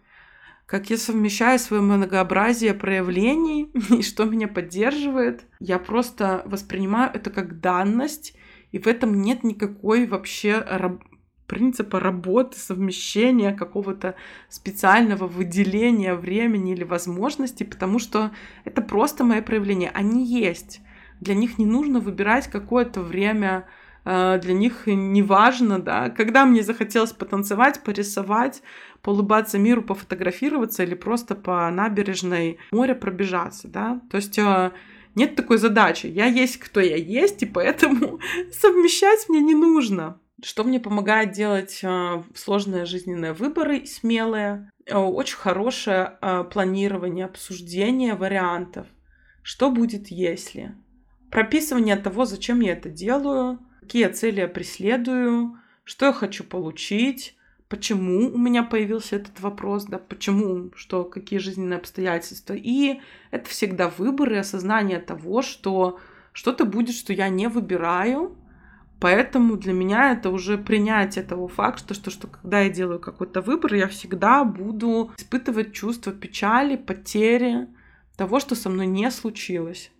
Как я совмещаю свое многообразие проявлений и что меня поддерживает, я просто воспринимаю это как данность, и в этом нет никакой вообще раб- принципа работы, совмещения, какого-то специального выделения времени или возможностей, потому что это просто мои проявления. Они есть. Для них не нужно выбирать какое-то время для них не важно, да, когда мне захотелось потанцевать, порисовать, поулыбаться миру, пофотографироваться или просто по набережной моря пробежаться, да, то есть а, нет такой задачи. Я есть, кто я есть, и поэтому совмещать мне не нужно. Что мне помогает делать э, сложные жизненные выборы, смелые? Э, очень хорошее э, планирование, обсуждение вариантов. Что будет, если? Прописывание того, зачем я это делаю, какие цели я преследую, что я хочу получить, почему у меня появился этот вопрос, да, почему, что, какие жизненные обстоятельства. И это всегда выбор и осознание того, что что-то будет, что я не выбираю, Поэтому для меня это уже принятие того факта, что, что когда я делаю какой-то выбор, я всегда буду испытывать чувство печали, потери, того, что со мной не случилось.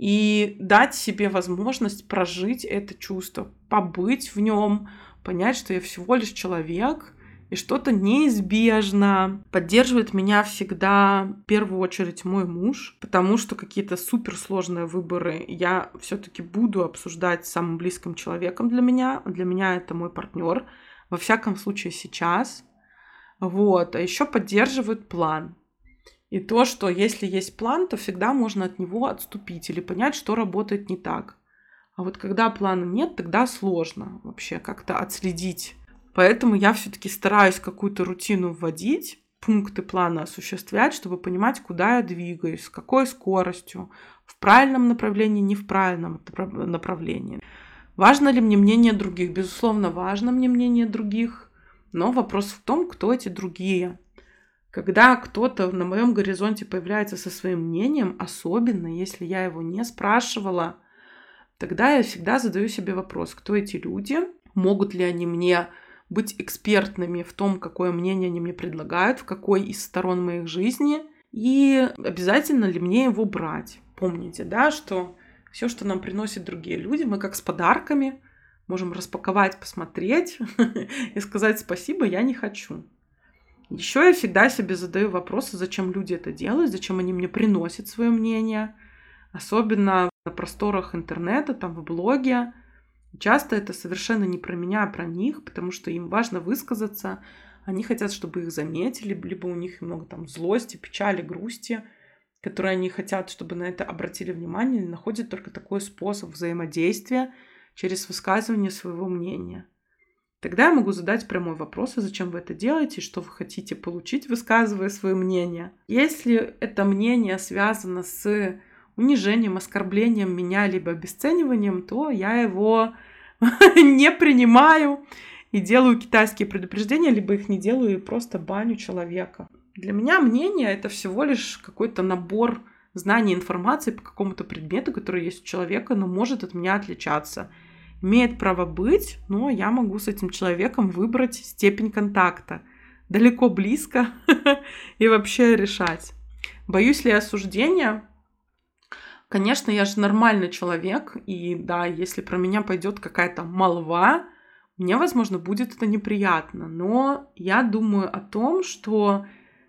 И дать себе возможность прожить это чувство, побыть в нем, понять, что я всего лишь человек, и что-то неизбежно. Поддерживает меня всегда в первую очередь мой муж, потому что какие-то суперсложные выборы я все-таки буду обсуждать с самым близким человеком для меня. Для меня это мой партнер. Во всяком случае сейчас. Вот. А еще поддерживает план. И то, что если есть план, то всегда можно от него отступить или понять, что работает не так. А вот когда плана нет, тогда сложно вообще как-то отследить Поэтому я все-таки стараюсь какую-то рутину вводить, пункты плана осуществлять, чтобы понимать, куда я двигаюсь, с какой скоростью, в правильном направлении, не в правильном направлении. Важно ли мне мнение других? Безусловно, важно мне мнение других, но вопрос в том, кто эти другие. Когда кто-то на моем горизонте появляется со своим мнением, особенно если я его не спрашивала, тогда я всегда задаю себе вопрос, кто эти люди, могут ли они мне быть экспертными в том, какое мнение они мне предлагают, в какой из сторон моих жизни, и обязательно ли мне его брать. Помните, да, что все, что нам приносят другие люди, мы как с подарками можем распаковать, посмотреть и сказать спасибо, я не хочу. Еще я всегда себе задаю вопросы, зачем люди это делают, зачем они мне приносят свое мнение, особенно на просторах интернета, там в блоге, Часто это совершенно не про меня, а про них, потому что им важно высказаться, они хотят, чтобы их заметили, либо у них много там злости, печали, грусти, которые они хотят, чтобы на это обратили внимание, или находят только такой способ взаимодействия через высказывание своего мнения. Тогда я могу задать прямой вопрос, а зачем вы это делаете, что вы хотите получить, высказывая свое мнение. Если это мнение связано с унижением, оскорблением меня, либо обесцениванием, то я его не принимаю и делаю китайские предупреждения, либо их не делаю и просто баню человека. Для меня мнение это всего лишь какой-то набор знаний, информации по какому-то предмету, который есть у человека, но может от меня отличаться. Имеет право быть, но я могу с этим человеком выбрать степень контакта. Далеко, близко и вообще решать. Боюсь ли осуждения? Конечно, я же нормальный человек, и да, если про меня пойдет какая-то молва, мне, возможно, будет это неприятно. Но я думаю о том, что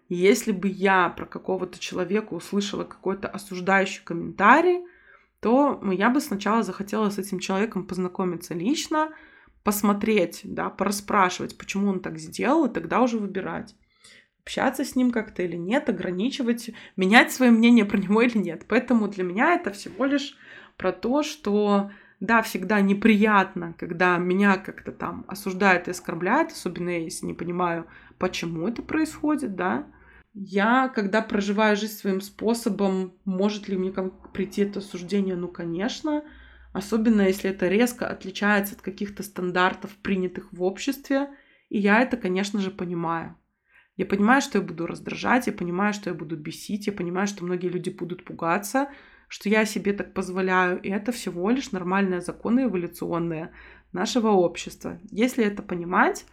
если бы я про какого-то человека услышала какой-то осуждающий комментарий, то я бы сначала захотела с этим человеком познакомиться лично, посмотреть, да, пораспрашивать, почему он так сделал, и тогда уже выбирать общаться с ним как-то или нет, ограничивать, менять свое мнение про него или нет. Поэтому для меня это всего лишь про то, что да, всегда неприятно, когда меня как-то там осуждают и оскорбляют, особенно если не понимаю, почему это происходит, да. Я, когда проживаю жизнь своим способом, может ли мне прийти это осуждение? Ну, конечно. Особенно если это резко отличается от каких-то стандартов, принятых в обществе. И я это, конечно же, понимаю. Я понимаю, что я буду раздражать, я понимаю, что я буду бесить, я понимаю, что многие люди будут пугаться, что я себе так позволяю, и это всего лишь нормальные законы эволюционные нашего общества. Если это понимать,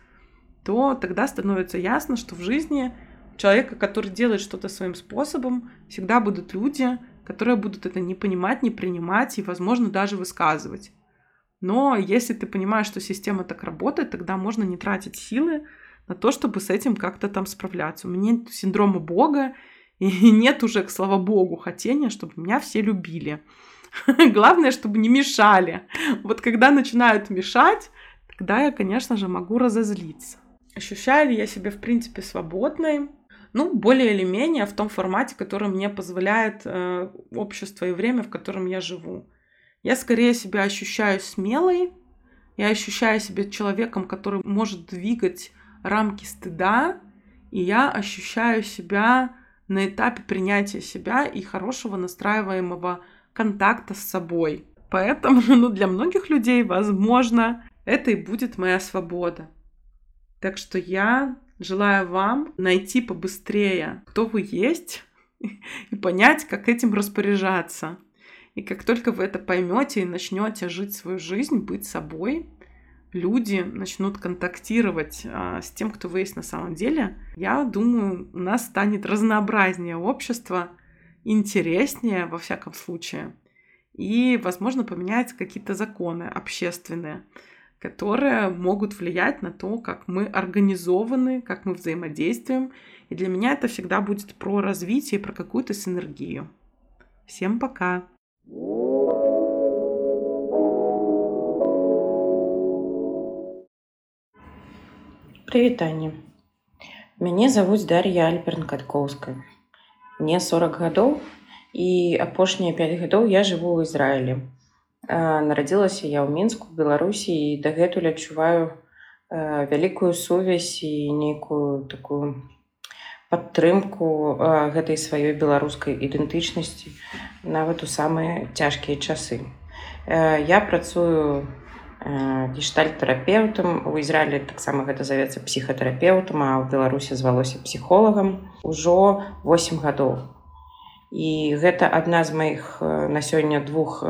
то тогда становится ясно, что в жизни человека, который делает что-то своим способом, всегда будут люди, которые будут это не понимать, не принимать и, возможно, даже высказывать. Но если ты понимаешь, что система так работает, тогда можно не тратить силы на то, чтобы с этим как-то там справляться. У меня нет синдрома Бога, и нет уже, слава Богу, хотения, чтобы меня все любили. Главное, чтобы не мешали. Вот когда начинают мешать, тогда я, конечно же, могу разозлиться. Ощущаю ли я себя, в принципе, свободной? Ну, более или менее в том формате, который мне позволяет э, общество и время, в котором я живу. Я скорее себя ощущаю смелой, Я ощущаю себя человеком, который может двигать рамки стыда, и я ощущаю себя на этапе принятия себя и хорошего настраиваемого контакта с собой. Поэтому ну, для многих людей, возможно, это и будет моя свобода. Так что я желаю вам найти побыстрее, кто вы есть, и понять, как этим распоряжаться. И как только вы это поймете и начнете жить свою жизнь, быть собой, люди начнут контактировать а, с тем, кто вы есть на самом деле, я думаю, у нас станет разнообразнее общество, интереснее во всяком случае. И, возможно, поменяются какие-то законы общественные, которые могут влиять на то, как мы организованы, как мы взаимодействуем. И для меня это всегда будет про развитие, про какую-то синергию. Всем пока! Прывітанне. Мяне завуць Дар'я Альперн-Каткоўская. Мне 40 гадоў і апошнія 5 гадоў я жыву ў Ізраілі. Нарадзілася я ў мінску Беларусі і дагэтуль адчуваю вялікую сувязь і нейкую такую падтрымку гэтай сваёй беларускай ідэнтычнасці нават у самыя цяжкія часы. Я працую гештальт-тэрапеўтам у ізраілі таксама гэта завецца псіхатэрапеўтам а ў беларусі звалося псіхолагам ужо 8 гадоў і гэта адна з маіх на сёння двух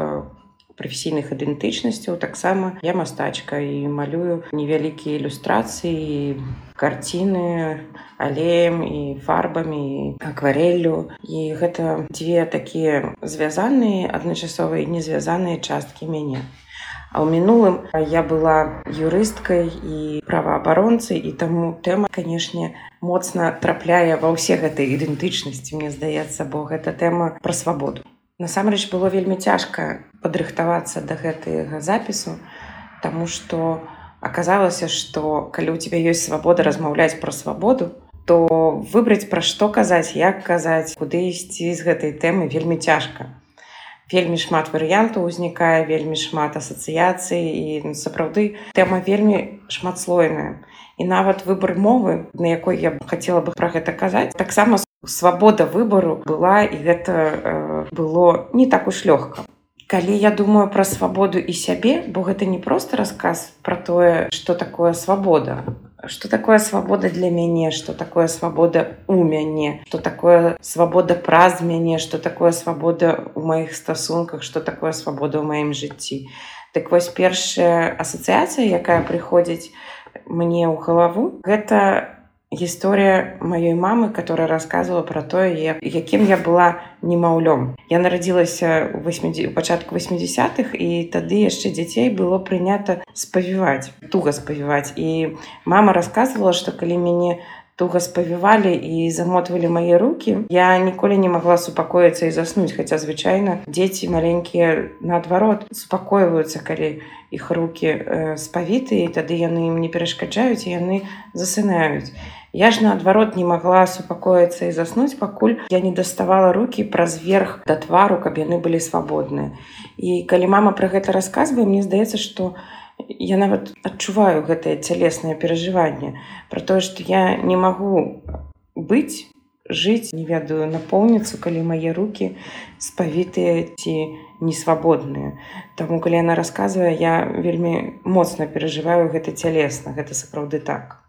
прафесійных ідэнтычнасцяў таксама я мастачка і малюю невялікія ілюстрацыі карціны алеем і фарбамі аквареллю і гэта дзве такія звязаныя адначасовыя незвязаныя часткі мяне. А ў мінулым я была юрысткай і праваабаронцай і таму тэма, канешне, моцна трапляе ва ўсе гэтай ідэнтычнасці, мне здаецца, бо гэта тэма пра свабоду. Насамрэч было вельмі цяжка падрыхтавацца да гэтага запісу, Таму што аказалася, што калі ў тебя ёсць свабода размаўляць пра свабоду, то выбраць пра што казаць, як казаць, куды ісці з гэтай тэмы вельмі цяжка. Вельмі шмат варыянтаў узнікае вельмі шмат асацыяцый і сапраўды тэма вельмі шматслойная. І нават выбор мовы на якой я хацела бы пра гэта казаць таксама свабода выбару была і гэта э, было не так уж лёгка калі я думаю пра свабоду і сябе бо гэта не просто расказ про тое что такое свабода. Что такое свабода для мяне что такое свабода у мяне что такое свабода праз мяне что такое свабода у маіх стасунках что такое свабода ў маім жыцці. Так вось першая асацыяцыя якая прыходзіць мне ў галаву гэта гісторыя маёй мамы которая рассказывала про тое якім я была немаўлём я нарадзілася у 80 пачатку 80-х і тады яшчэ дзяцей было прынята спавіваць туга спавіваць і мама рассказывала что калі мяне туга спавівалі і замотвалі мае руки я ніколі не могла супакоіцца і заснуць хаця звычайна дзеці маленькія наадварот супакойваюцца калі іх руки э, спавіты і тады яны ім не перашкаджаюць яны засынаюць і Я ж наадварот не магла супакоіцца і заснуць, пакуль я не даставала руки праз верх да твару, каб яны былі свабодныя. І калі мама пра гэта расказвае, мне здаецца, што я нават адчуваю гэтае цялеснае перажыванне пра тое, што я не магу быць, жыць, не ведаю напоўніцу, калі мае руки спавітыя ці несвабодныя. Таму калі яна расказвае, я вельмі моцна перажываю гэта цялесна, гэта сапраўды так.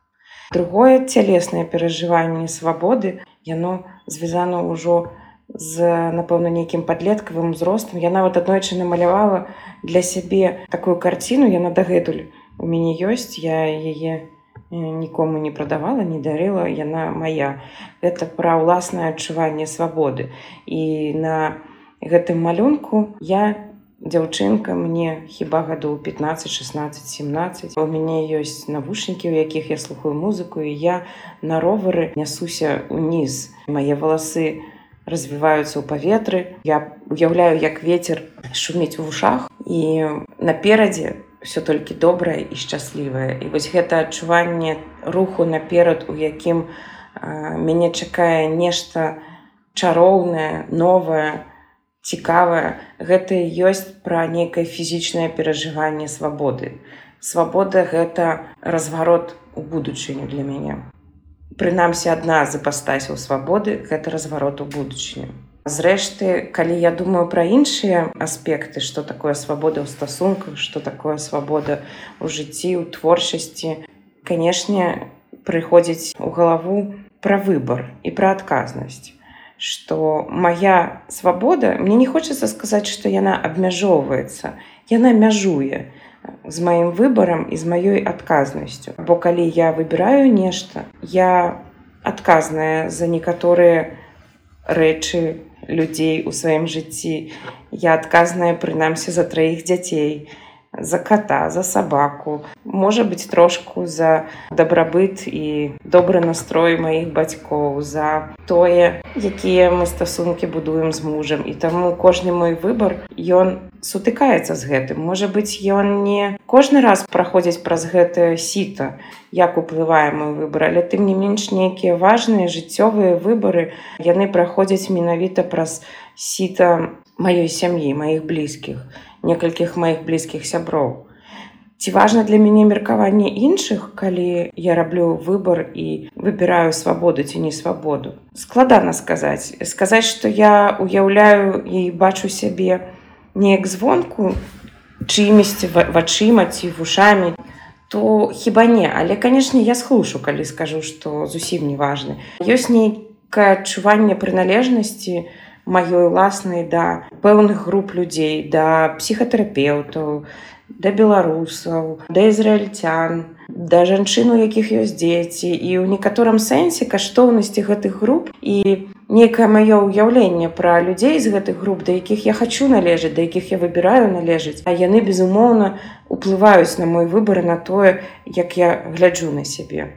Другое цялеснае перажыванне свабоды яно звязана ўжо з напэўна нейкім падлеткавым узростам я нават аднойчы намалявала для сябе такую карціну яна дагэтуль у мяне ёсць я яе нікому не прадавала не дарыла яна моя это пра ўласнае адчуванне свабоды і на гэтым малюнку я дзяўчынка мне хіба гадоў 15 16 17 у мяне ёсць навушнікі у якіх я слухаю музыку і я на ровары нясуся уніз мае валасы развіваюцца ў паветры. Я уяўляю як ветер шумець у вушах. І наперадзе все толькі добрае і шчаслівае. І вось гэта адчуванне руху наперад у якім мяне чакае нешта чароўнае новае цікавае. Гэта ёсць пра нейкае фізічнае перажыванне свабоды. Свабода гэта разварот у будучыню для мяне. Прынамсі адна з апастасяў свабоды гэта разварот у будучыню. Зрэшты калі я думаю пра іншыя аспекты что такое свабода ў стасунках что такое свабода ў жыцці ў творчасці канешне прыходзіць у галаву пра выбор і пра адказнасць что моя свабода мне не хочется сказаць что яна абмяжоўваецца яна мяжуе з маім выбарам і з маёй адказнасцю бо калі я выбіраю нешта я адказная за некаторыя рэчы людзей у сваім жыцці я адказная прынамсі за траіх дзяцей за кота за сабаку можа быць трошку за дабрабыт і добры настрой маіх бацькоў за тое якія мы стасункі будуем з мужам і таму кожны мой выбор ён сутыкаецца з гэтым можа быць ён не кожны раз праходзіць праз гэтае сіта як уплывае мой выбор але тым не менш нейкія важныя жыццёвыя выбары яны праходзяць менавіта праз сіта маёй сям'і маіх блізкіх і Некалькіх маіх блізкіх сяброў. Ці важна для мяне меркаванне іншых, калі я раблю выбар і выбіраю свабоду ці не свабоду. Складана сказаць, сказаць, што я уяўляю і бачу сябе неяк звонку, чымісьці вачыма ці вушамі, то хіба не, але канешне, я схлушу, калі скажу, што зусім не важны. Ёсць нейкае адчуванне прыналежнасці, маёй уласнай да пэўных груп людзей да псіхатэрапеўтаў да беларусаў да ізраільцян да жанчын у якіх ёсць дзеці. І ў некаторым сэнсе каштоўнасці гэтых груп і некае маё ўяўленне пра людзей з гэтых груп да якіх я хочу належаць да якіх я выбіраю належаць а яны безумоўна уплываюць на мой выбор на тое як я гляджу на сябе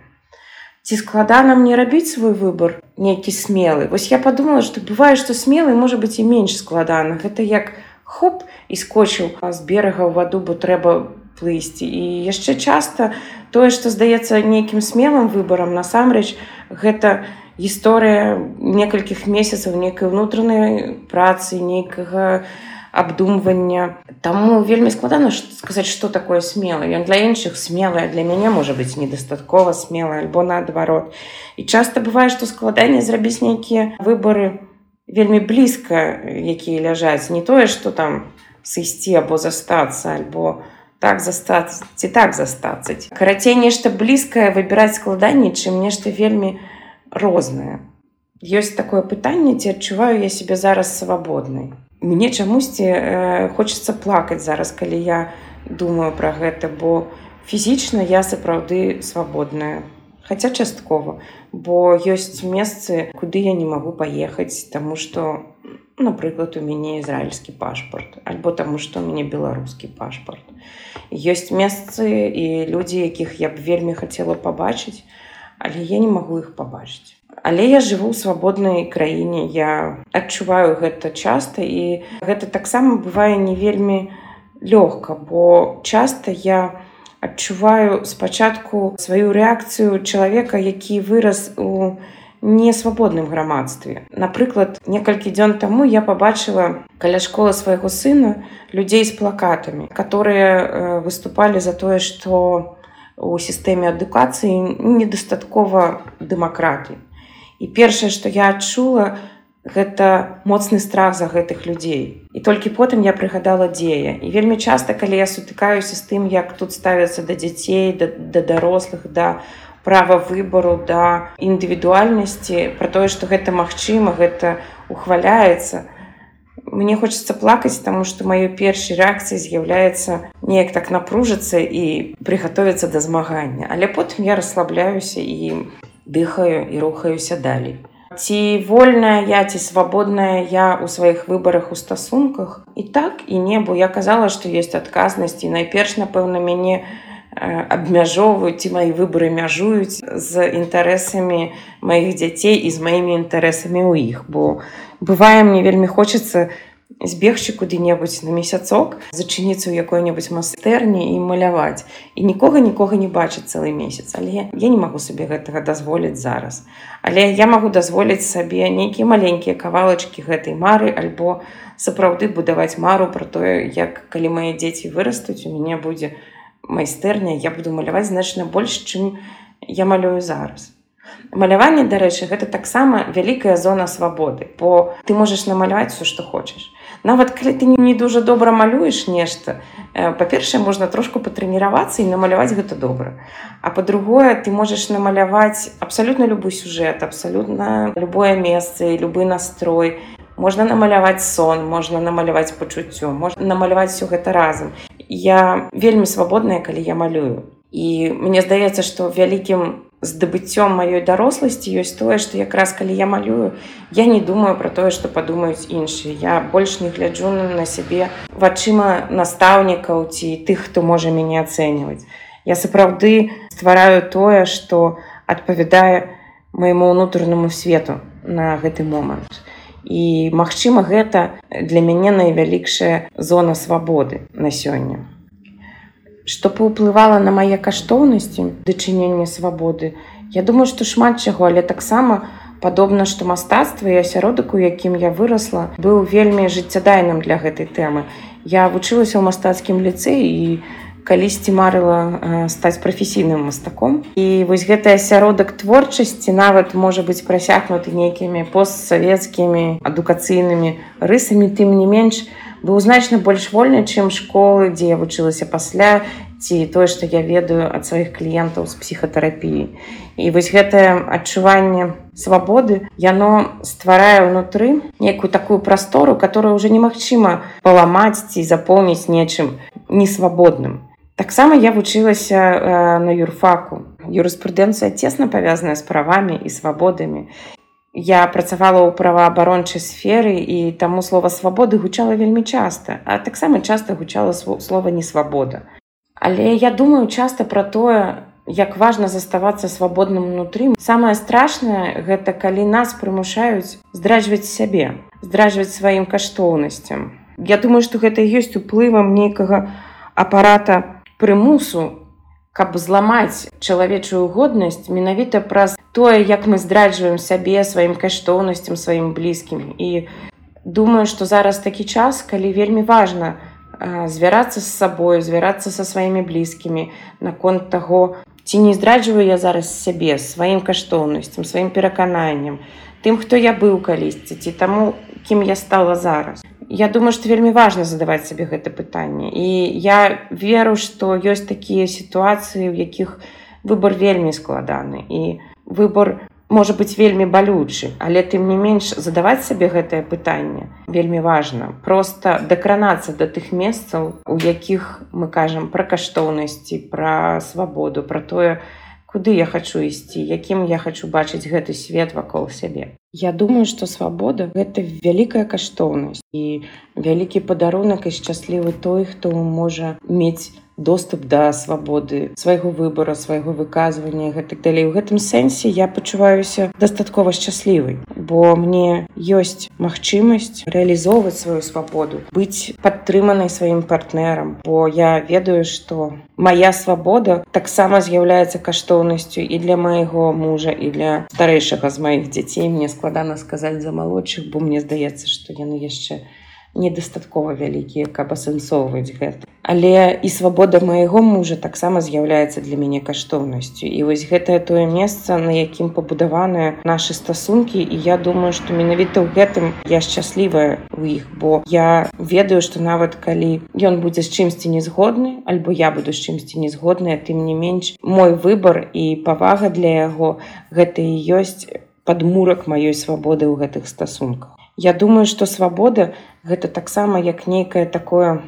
ці складана мне рабіць свой выбор нейкі смелы вось я подумала что бывае что смелый можа быть і менш складана гэта як хоп і скочыў з берага ў ваду бо трэба плысці і яшчэ часта тое что здаецца нейкім смелым выборам насамрэч гэта гісторыя некалькіх месяцаў нейкай унутранай працы нейкага не абдумвання таму вельмі складана сказаць что такое смелы ён для іншых смелая для мяне можа быть недастаткова смелая альбо наадварот і часто бывае что складанне зрабіць нейкія выборы вельмі блізка якія ляжаць не тое что там сысці або застацца альбо так застацца ці так застацца карацей нешта блізкае выбіраць складанне чым нешта вельмі рознае ёсць такое пытанне ці адчуваю я себе зараз свабоднай Мне чамусьці э, хочется плакаць зараз калі я думаю про гэта бо фізічна я сапраўды свабодная хотя часткова. Бо ёсць месцы куды я не могу паехаць тому что напрыклад у мяне ізраільскі пашпарт альбо таму что у мяне беларускі пашпарт. Ёсць месцы і людзі якіх я б вельмі хацела пабачыць але я не магу іх пабачыць Але я жыву ў свабоднай краіне я адчуваю гэта часта і гэта таксама бывае не вельмі лёгка бо часта я адчуваю спачатку сваю рэакцыю чалавека які вырас у несвабодным грамадстве. Напрыклад некалькі дзён таму я пабачыла каля школы свайго сына людзей з плакатамі которые э, выступалі за тое што у сістэме адукацыі недастаткова дэмакратыі і першае што я адчула гэта моцны страх за гэтых людзей і толькі потым я прыгадала дзея і вельмі часта калі я сутыкаюся з тым як тут ставяцца да дзяцей да, да дарослых да права выбару да індывідуальнасці пра тое што гэта магчыма гэта ухваляецца мне хочется плакаць таму што маёй першай рэакцыі з'яўляецца неяк так напружыцца і прыгатовіцца да змагання але потым я расслабляюся і дыхаю і рухаюся далей. Ці вольная я ці свабодная я ў сваіх выбарах у стасунках і так і не бо я казала, што ёсць адказнасці найперш напэўна мяне абмяжоўваюць ці мои выборы мяжуюць з інтарэсамі маіх дзяцей і з маімі інтарэсамі ў іх бо бывае мне вельмі хочацца збегчы куды-небудзь на месяцок зачыніцца ў якой-небудзь майстэрні і маляваць. І нікога нікога не бачыць цэлы месяц. Але я не магу сабе гэтага дазволіць зараз. Але я магу дазволіць сабе нейкія маленькія кавалачкі гэтай мары альбо сапраўды будаваць мару про тое як калі мае дзеці вырастуць у мяне будзе майстэрня я буду маляваць значна больш чым я малюю зараз. Маляванне дарэчы гэта таксама вялікая зона свабоды бо ты можаш намаляваць все што хочаш нават калі ты не дуже добра малюеш нешта э, па-першае можна трошку патрэніравацца і намаляваць гэта добра а по-другое ты можаш намаляваць абсалютна любы сюжэт абсалютна любое месца і любы настрой можна намаляваць сон можна намаляваць пачуццё можна намаляваць все гэта разам я вельмі свабодная калі я малюю і мне здаецца што вялікім здабыццём маёй даросласці ёсць тое што якраз калі я малюю я не думаю про тое што падумаюць іншыя я больш не гляджу на сябе вачыма настаўнікаў ці тых хто можа мяне ацэньваць я сапраўды ствараю тое што адпавядае майму ўнутранаму свету на гэты момант і магчыма гэта для мяне найвялікшая зона свабоды на сёння што паўплывала на мае каштоўнасці дачынення свабоды. Я думаю што шмат чаго але таксама падобна што мастацтва і асяродак у якім я вырасла быў вельмі жыццядайным для гэтай тэмы. Я вучылася ў мастацкім ліцэ і калісьці марыла стаць прафесійным мастаком. І вось гэты асяродак творчасці нават можа быць прасякнуты нейкімі постсавецкімі адукацыйнымі рысамі. Тым не менш быў значна больш вольны чым школы дзе я вучылася пасля ці тое што я ведаю ад сваіх кліентаў з псіхатэрапіі і вось гэтае адчуванне свабоды яно стварае ўнутры некую такую прастору которую уже немагчыма паламаць ці запоўніць нечым несвабодным таксама я вучылася э, на юрфаку юрыспрудэнцыя цесна павязаная з правамі і свабодамі Я працавала ў праваабарончай сферы і таму слова свабоды гучала вельмі часта, а таксама часта гучала слова несвабода. Але я думаю часта пра тое, як важна заставацца свабодным унутры. Самае страшнае гэта калі нас прымушаюць здраджваць сябе, здраджваць сваім каштоўнасцям. Я думаю, што гэта ёсць уплывам нейкага апарата прымусу каб зламаць чалавечую годнасць менавіта праз тое як мы здраджваем сабе сваім каштоўнасцям сваім блізкім. І думаю што зараз такі час калі вельмі важна звярацца з сабою звярацца са сваімі блізкімі наконт таго ці не здраджваю я зараз сябе сваім каштоўнасцям сваім перакананнем тым хто я быў калісьці ці таму кім я стала зараз Я думаю, што вельмі важна задаваць сабе гэта пытанне. І я веру, што ёсць такія сітуацыі, у якіх выбор вельмі складаны і выбор можа быць вельмі балючы, але тым не менш задаваць сабе гэтае пытанне вельмі важна. Проста дакранацца да тых месцаў, у якіх мы кажам пра каштоўнасці, пра свабоду, пра тое, куды я хочу ісці якім я хочу бачыць гэты свет вакол сябе. Я думаю что свабода гэта вялікая каштоўнасць і вялікі падарунак і шчаслівы той хто можа мець доступ да свабоды свайго выбора свайго выказвання гэтак далей у гэтым сэнсе я пачуваюся дастаткова шчаслівай бо мне ёсць магчымасць рэалізоўваць сваю свабоду быць падтрыманай сваім партнерам бо я ведаю што моя свабода таксама з'яўляецца каштоўнасцю і для майго мужа і для старэйшага з маіх дзяцей мне складана сказаць за малодшых бо мне здаецца што яны яшчэ недастаткова вялікія каб асэнсоўваць гэта. Але і свабода майго мужа таксама з'яўляецца для мяне каштоўнасцю. І вось гэтае тое месца на якім пабудаваныя нашы стасункі і я думаю што менавіта ў гэтым я шчаслівая у іх. Бо я ведаю што нават калі ён будзе з чымсьці незгодны альбо я буду з чымсьці незгодная тым не менш мой выбар і павага для яго гэта і ёсць падмурак маёй свабоды ў гэтых стасунках Я думаю што свабода гэта таксама як нейкае такое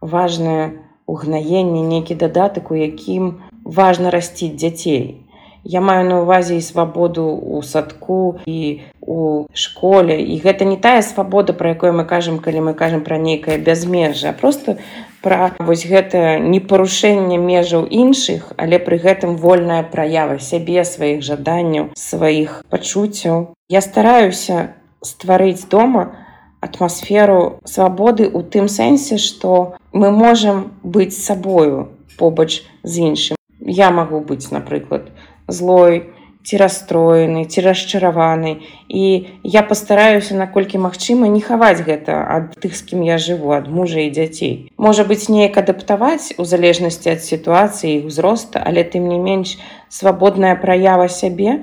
важнае угнаенне нейкі дадатак у якім важна расціць дзяцей я маю на увазе і свабоду у садку і у школе. І гэта не тая свабода про якое мы кажам калі мы кажам пра нейкае бязмежжа просто пра вось гэта непарушэнне межаў іншых але пры гэтым вольная праява сябе сваіх жаданняў сваіх пачуццяў. Я стараюся стварыць дома атмасферу свабоды ў тым сэнсе што мы можам быць сабою побач з іншым. Я магу быць напрыклад злой ці расстроены ці расчараваны і я пастараюся наколькі магчыма не хаваць гэта ад тых з кім я жыву ад мужа і дзяцей. Можа быць неяк адаптаваць у залежнасці ад сітуацыі ўзроста але тым не менш свабодная праява сябе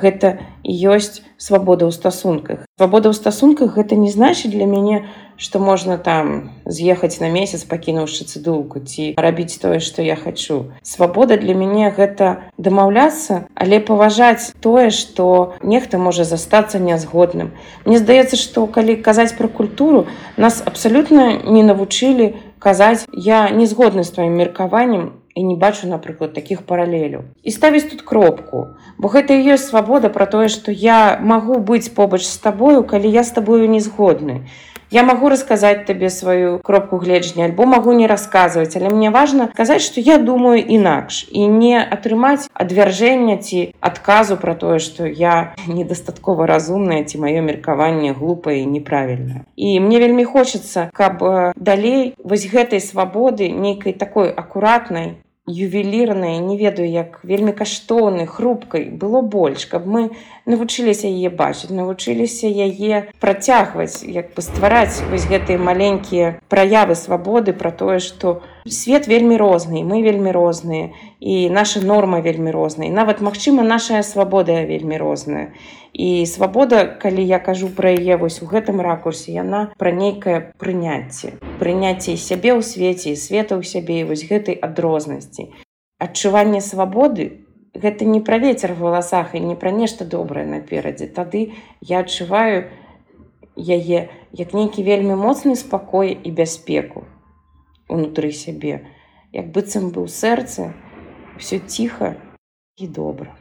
гэта ёсць свабода ў стасунках. Свабода ў стасунках гэта не значыць для мяне што можна там з'ехаць на месяц пакінуўшы цыдулку ці рабіць тое што я хачу. Свабода для мяне гэта дамаўляцца але паважаць тое што нехта можа застацца нязгодным. Мне здаецца што калі казаць пра культуру нас абсалютна не навучылі казаць я не згодны з тваім меркаваннем і не бачу напрыклад таких паралеляў і ставіць тут кропку. Бо гэта і ёсць свабода про тое што я магу быць побач з табою калі я з табою не згодны. Я магу расказаць табе сваю кропку гледжання альбо магу не расказваць але мне важна казаць што я думаю інакш і не атрымаць адвяржэння ці адказу про тое што я недастаткова разумная ці маё меркаванне глупае і неправільна і мне вельмі хочацца каб далей вось гэтай свабоды нейкай такой акуратнай ювелірнай не ведаю як вельмі каштоўнай хрупкай было больш каб мы навучыліся яе бачыць навучыліся яе працягваць як бы ствараць вось гэтыя маленькія праявы свабоды пра тое што свет вельмі розны мы вельмі розныя і наша норма вельмі розныя. Нават магчыма нашая свабода вельмі розная. І свабода калі я кажу пра яе вось у гэтым ракурсе яна пра нейкае прыняцце. Прыняцце сябе ў свеце света ў сябе вось гэтай адрознасці. Адчуванне свабоды гэта не пра вецер валасах і не пра нешта добрае наперадзе тады я адчуваю яе як нейкі вельмі моцны спакой і бяспеку унутры сябе як быццам быў сэрцы все ціха і добра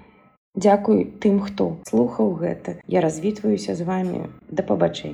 Дзякуй тым, хто слухаў гэта. Я развітваюся з вами да пабачэння.